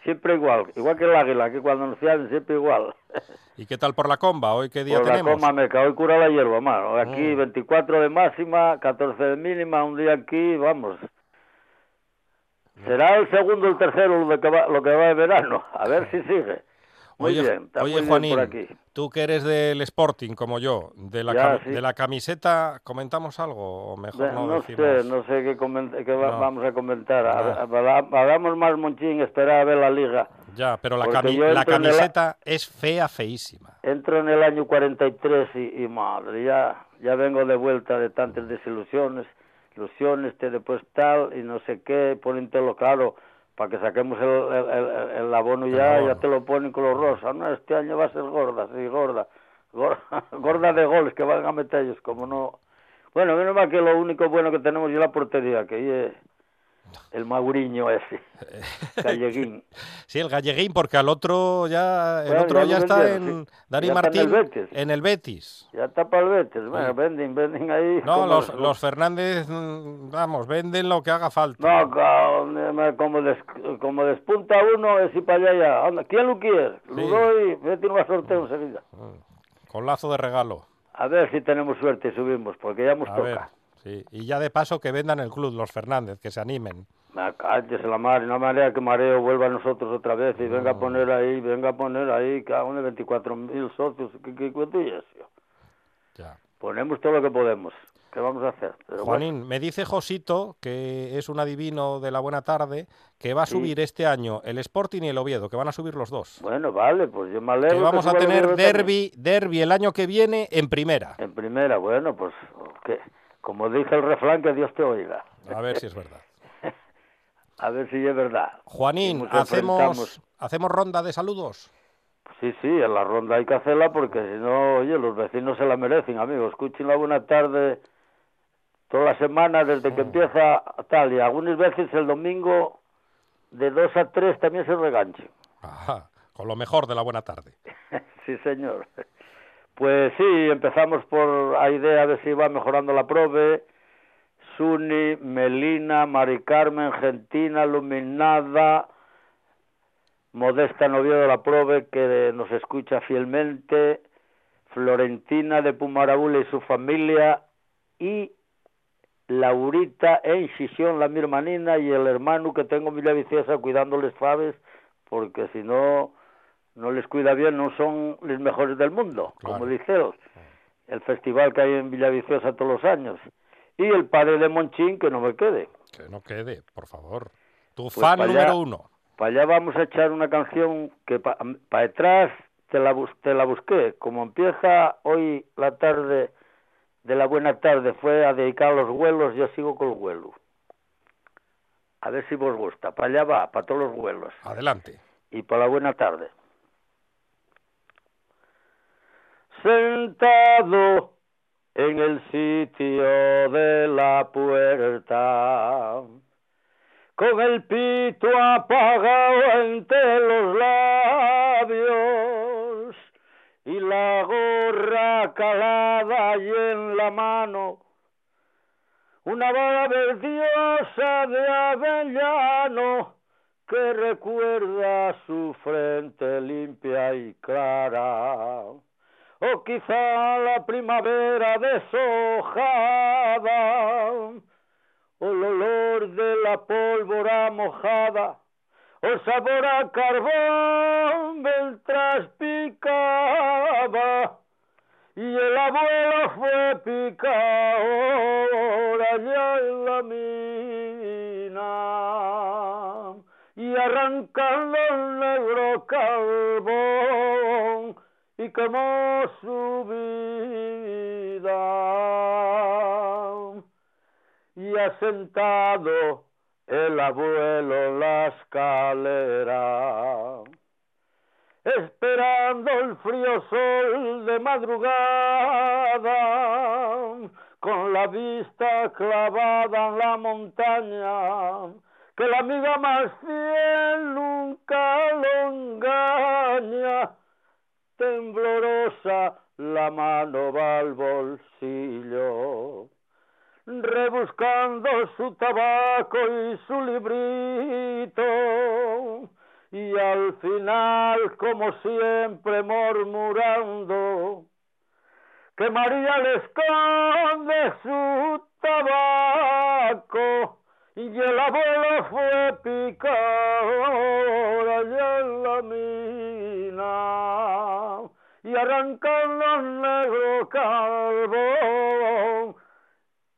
Speaker 6: siempre igual, igual que el águila, que cuando nos llaman siempre igual.
Speaker 1: ¿Y qué tal por La Comba? ¿Hoy qué día
Speaker 6: Por la
Speaker 1: tenemos?
Speaker 6: coma meca, hoy cura la hierba, mano. Aquí
Speaker 1: Mm.
Speaker 6: 24 de máxima, 14 de mínima, un día aquí, vamos. Será el segundo o el tercero lo que va, lo que va de verano. A ver si sigue. Muy
Speaker 1: oye,
Speaker 6: bien, está
Speaker 1: oye,
Speaker 6: muy bien
Speaker 1: Juanín,
Speaker 6: por aquí.
Speaker 1: tú que eres del Sporting como yo, de la,
Speaker 6: Ya, sí.
Speaker 1: de la camiseta, ¿comentamos algo o mejor
Speaker 6: De-
Speaker 1: no,
Speaker 6: no
Speaker 1: decimos?
Speaker 6: sé, no sé qué, qué va-
Speaker 1: No.
Speaker 6: vamos a comentar.
Speaker 1: No.
Speaker 6: Hagamos más monchín, esperar a ver la liga.
Speaker 1: Ya, pero la, cami- la
Speaker 6: el-
Speaker 1: camiseta es fea, feísima.
Speaker 6: Entro en el año 43 y, y madre, ya, ya vengo de vuelta de tantas desilusiones, ilusiones, te después tal y no sé qué, ponen todo claro para que saquemos el, el, el- el abono ya,
Speaker 1: abono.
Speaker 6: ya te lo ponen color rosa. No, este año va a ser gorda, sí, gorda. Gorda, gorda de goles que van a meter ellos, como no. Bueno, menos mal que lo único bueno que tenemos es la portería, que eh, el Mauriño ese, Galleguín.
Speaker 1: Sí, el galleguín, porque al otro ya, el
Speaker 6: Bueno,
Speaker 1: otro
Speaker 6: ya lo
Speaker 1: está
Speaker 6: vendieron,
Speaker 1: en
Speaker 6: sí.
Speaker 1: Dani
Speaker 6: Ya está en
Speaker 1: Martín
Speaker 6: el Betis.
Speaker 1: en el Betis.
Speaker 6: Ya está para el Betis, bueno, venden, venden ahí.
Speaker 1: No, los, los Fernández, mm, vamos, venden lo que haga falta.
Speaker 6: No, como, des, como despunta uno, es y para allá ya. Anda, ¿quién lo quiere? Lo
Speaker 1: Sí.
Speaker 6: doy, vete a sorteo enseguida.
Speaker 1: Con lazo de regalo.
Speaker 6: A ver si tenemos suerte y subimos, porque ya nos
Speaker 1: A
Speaker 6: toca.
Speaker 1: ver, sí. Y ya de paso que vendan el club, los Fernández, que se animen.
Speaker 6: Me cállese la madre, no manera que Mareo vuelva a nosotros otra vez y venga a poner ahí, venga a poner ahí, cada uno de 24.000 socios, ¿qué, qué cuento y eso?
Speaker 1: Ya.
Speaker 6: Ponemos todo lo que podemos. ¿Qué vamos a hacer? Pero bueno,
Speaker 1: Juanín, me dice Josito, que es un adivino de la buena tarde, que va a
Speaker 6: Sí.
Speaker 1: subir este año el Sporting y el Oviedo, que van a subir los dos.
Speaker 6: bueno, vale, pues yo me alegro.
Speaker 1: Que vamos a
Speaker 6: suba el
Speaker 1: tener derby, derby el año que viene en primera.
Speaker 6: En primera, bueno, pues, que, como dice el refrán, que Dios te oiga.
Speaker 1: A ver si es verdad.
Speaker 6: A ver si es verdad.
Speaker 1: Juanín, hacemos,
Speaker 6: enfrentamos.
Speaker 1: hacemos ronda de saludos.
Speaker 6: Sí, sí, en la ronda hay que hacerla porque si no, oye, los vecinos se la merecen, amigos. Escuchen la buena tarde toda la semana desde que empieza tal y algunas veces el domingo de 2 a 3 también se reganchen.
Speaker 1: Ajá, con lo mejor de la buena tarde.
Speaker 6: sí, señor. Pues sí, empezamos por a idea de si va mejorando la prove. Suni, Melina, Mari Carmen, Gentina, Luminada, Modesta Novio de la Prove, que nos escucha fielmente, Florentina de Pumarabula y su familia, y Laurita en Xisión, la mi hermanina, y el hermano que tengo en Villaviciosa cuidándoles faves, porque si no, no les cuida bien, no son los mejores del mundo,
Speaker 1: Claro.
Speaker 6: como dice él. El festival que hay en Villaviciosa todos los años. Y el padre de Monchín, que no me quede.
Speaker 1: Que no quede, por favor. Tu
Speaker 6: Pues
Speaker 1: fan
Speaker 6: pa' allá.
Speaker 1: número uno.
Speaker 6: Para allá vamos a echar una canción que para detrás te la, bus- te la busqué. Como empieza hoy la tarde de la buena tarde, fue a dedicar a los vuelos, yo sigo con el vuelo. A ver si vos gusta. Para allá va, para todos los vuelos.
Speaker 1: Adelante.
Speaker 6: y para la buena tarde. Sentado en el sitio de la puerta, con el pito apagado entre los labios y la gorra calada y en la mano una vara verdiosa de avellano que recuerda su frente limpia y clara. O quizá la primavera deshojada, o el olor de la pólvora mojada, o sabor a carbón mientras picaba y el abuelo fue picador allá en la mina y arrancando el negro carbón y quemó su vida. Y asentado el abuelo la escalera esperando el frío sol de madrugada, con la vista clavada en la montaña, que la amiga más fiel nunca lo engaña, temblorosa la mano va al bolsillo. Rebuscando su tabaco y su librito, y al final, como siempre, murmurando, que María le esconde su tabaco, y el abuelo fue picador allá en la mina, y arrancando el negro carbón,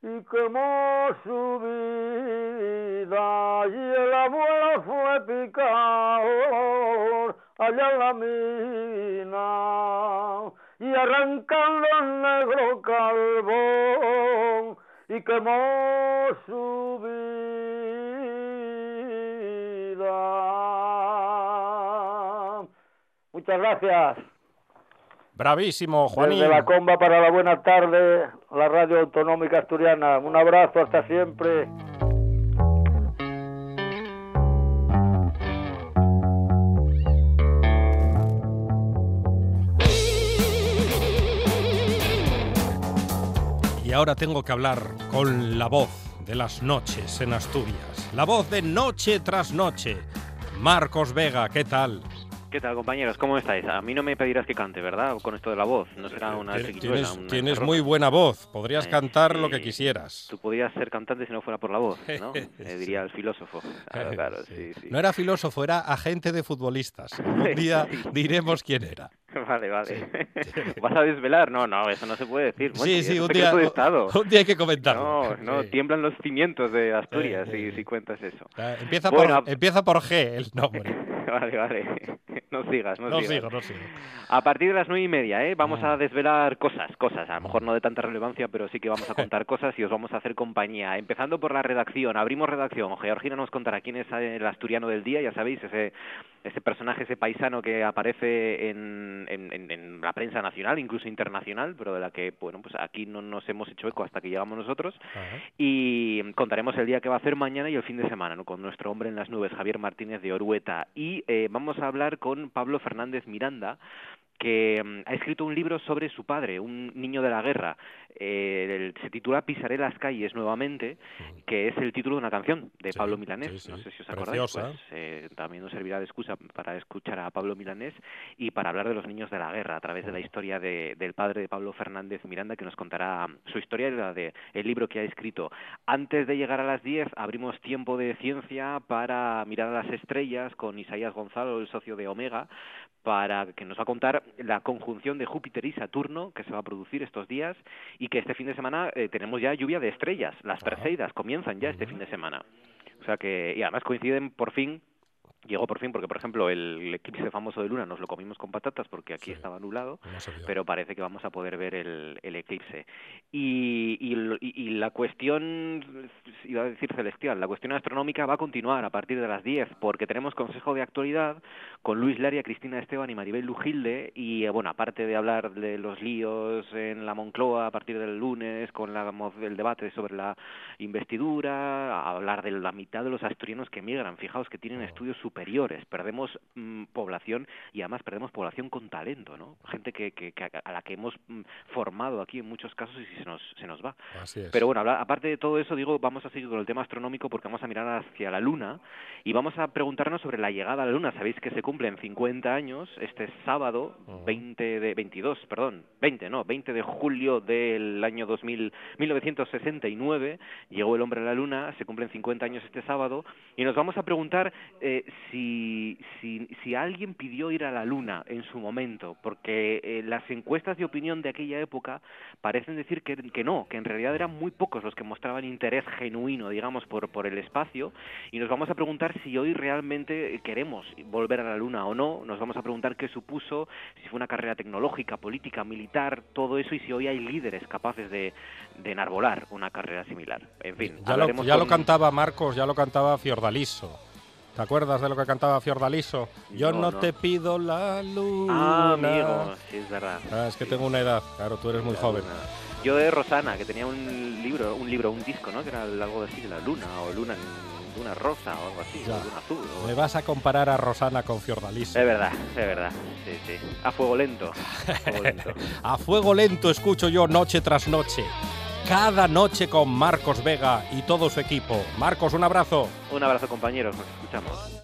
Speaker 6: y quemó su vida. Y el abuelo fue picador allá en la mina. Y arrancando el negro carbón y quemó su vida. Muchas gracias.
Speaker 1: Bravísimo, Juanín.
Speaker 6: Desde la comba para la buena tarde, la radio autonómica asturiana. Un abrazo, hasta siempre.
Speaker 1: Y ahora tengo que hablar con la voz de las noches en Asturias. La voz de noche tras noche. Marcos Vega, ¿qué tal?
Speaker 7: ¿Qué tal, compañeros? ¿Cómo estáis? A mí no me pedirás que cante, ¿verdad? Con esto de la voz. No será una
Speaker 1: Tienes-
Speaker 7: una
Speaker 1: tienes muy buena voz. Podrías
Speaker 7: Eh,
Speaker 1: cantar lo que
Speaker 7: sí.
Speaker 1: quisieras.
Speaker 7: Tú podías ser cantante si no fuera por la voz, ¿no? Eh, diría el filósofo. Claro, claro, sí, sí.
Speaker 1: No era filósofo, era agente de futbolistas. Un día diremos quién era.
Speaker 7: Vale, vale. ¿Vas a desvelar? No, no, eso no se puede decir. Monchi,
Speaker 1: Sí, sí, un día,
Speaker 7: de Estado.
Speaker 1: un día hay que comentarlo.
Speaker 7: No, no,
Speaker 1: Sí.
Speaker 7: tiemblan los cimientos de Asturias
Speaker 1: Eh,
Speaker 7: si,
Speaker 1: eh.
Speaker 7: si cuentas eso.
Speaker 1: Empieza,
Speaker 7: Bueno,
Speaker 1: por, empieza por G el nombre.
Speaker 7: Vale, vale. No sigas, no,
Speaker 1: No
Speaker 7: sigas.
Speaker 1: sigo, no sigo.
Speaker 7: A partir de las nueve y media, ¿eh? Vamos
Speaker 1: Ah.
Speaker 7: a desvelar cosas, cosas. A lo mejor no de tanta relevancia, pero sí que vamos a contar cosas y os vamos a hacer compañía. Empezando por la redacción. Abrimos redacción. Georgina nos contará quién es el asturiano del día. Ya sabéis, ese, ese personaje, ese paisano que aparece en, en, en- la prensa nacional, incluso internacional, pero de la que, bueno, pues aquí no nos hemos hecho eco hasta que llegamos nosotros.
Speaker 1: Ajá.
Speaker 7: Y contaremos el día que va a hacer mañana y el fin de semana, ¿no? Con nuestro hombre en las nubes, Javier Martínez de Orueta. Y eh, vamos a hablar con Pablo Fernández Miranda, que mm, ha escrito un libro sobre su padre, un niño de la guerra. Eh, el- se titula Pisaré las calles nuevamente, que es el título de una canción de
Speaker 1: Sí,
Speaker 7: Pablo Milanés.
Speaker 1: sí, sí.
Speaker 7: No sé si os acordáis. Pues, eh, también nos servirá de excusa para escuchar a Pablo Milanés y para hablar de los niños de la guerra a través de la historia de- del padre de Pablo Fernández Miranda, que nos contará su historia y la de el libro que ha escrito. Antes de llegar a las 10 abrimos tiempo de ciencia para mirar a las estrellas con Isaías Gonzalo, el socio de Omega, para que nos va a contar la conjunción de Júpiter y Saturno que se va a producir estos días y que este fin de semana eh, tenemos ya lluvia de estrellas. Las. Perseidas comienzan ya este fin de semana. O sea que, y además coinciden por fin Llegó por fin porque, por ejemplo, el eclipse famoso de luna nos lo comimos con patatas porque aquí
Speaker 1: Sí.
Speaker 7: estaba nublado, pero parece que vamos a poder ver el, el eclipse. Y, y, y- la cuestión, iba a decir celestial, la cuestión astronómica va a continuar a partir de las 10 porque tenemos consejo de actualidad con Luis Laria, Cristina Esteban y Maribel Lujilde y, eh, bueno, aparte de hablar de los líos en la Moncloa a partir del lunes con la, el debate sobre la investidura, a hablar de la mitad de los asturianos que emigran, fijaos que tienen estudios superiores, perdemos mm, población y además perdemos población con talento, ¿no? Gente que, que- que a la que hemos mm, formado aquí en muchos casos y se nos, se nos va.
Speaker 1: Así es.
Speaker 7: Pero bueno, aparte de todo eso, digo, vamos a seguir con el tema astronómico porque vamos a mirar hacia la Luna y vamos a preguntarnos sobre la llegada a la Luna. Sabéis que se cumplen 50 años este sábado,
Speaker 1: Ujú.
Speaker 7: 20 de 22, perdón, 20, no, 20 de julio del año 2000, 1969 llegó el hombre a la Luna, se cumplen 50 años este sábado y nos vamos a preguntar eh, si, si, si alguien pidió ir a la Luna en su momento, porque eh, las encuestas de opinión de aquella época parecen decir que, que no, que en realidad eran muy pocos los que mostraban interés genuino, digamos, por, por el espacio, y nos vamos a preguntar si hoy realmente queremos volver a la Luna o no, nos vamos a preguntar qué supuso, si fue una carrera tecnológica, política, militar, todo eso, y si hoy hay líderes capaces de, de enarbolar una carrera similar. En fin,
Speaker 1: ya lo, lo cantaba Marcos, ya lo cantaba Fiordaliso. ¿Te acuerdas de lo que cantaba Fiordaliso? Yo no,
Speaker 7: No, no.
Speaker 1: te pido la luna.
Speaker 7: Ah, amigo, sí, es verdad.
Speaker 1: Ah, es que
Speaker 7: Sí.
Speaker 1: tengo una edad, claro, tú eres muy
Speaker 7: La
Speaker 1: joven.
Speaker 7: luna. Yo de Rosana, que tenía un libro, un libro, un disco, ¿no? Que era algo así de la luna, o luna, luna rosa, o algo así, o luna azul. o-
Speaker 1: Me vas a comparar a Rosana con Fiordaliso.
Speaker 7: Es verdad, es verdad. Sí, sí. A fuego lento. A fuego lento.
Speaker 1: A fuego lento escucho yo noche tras noche. Cada noche con Marcos Vega y todo su equipo. Marcos, un abrazo.
Speaker 7: Un abrazo, compañeros. Nos escuchamos.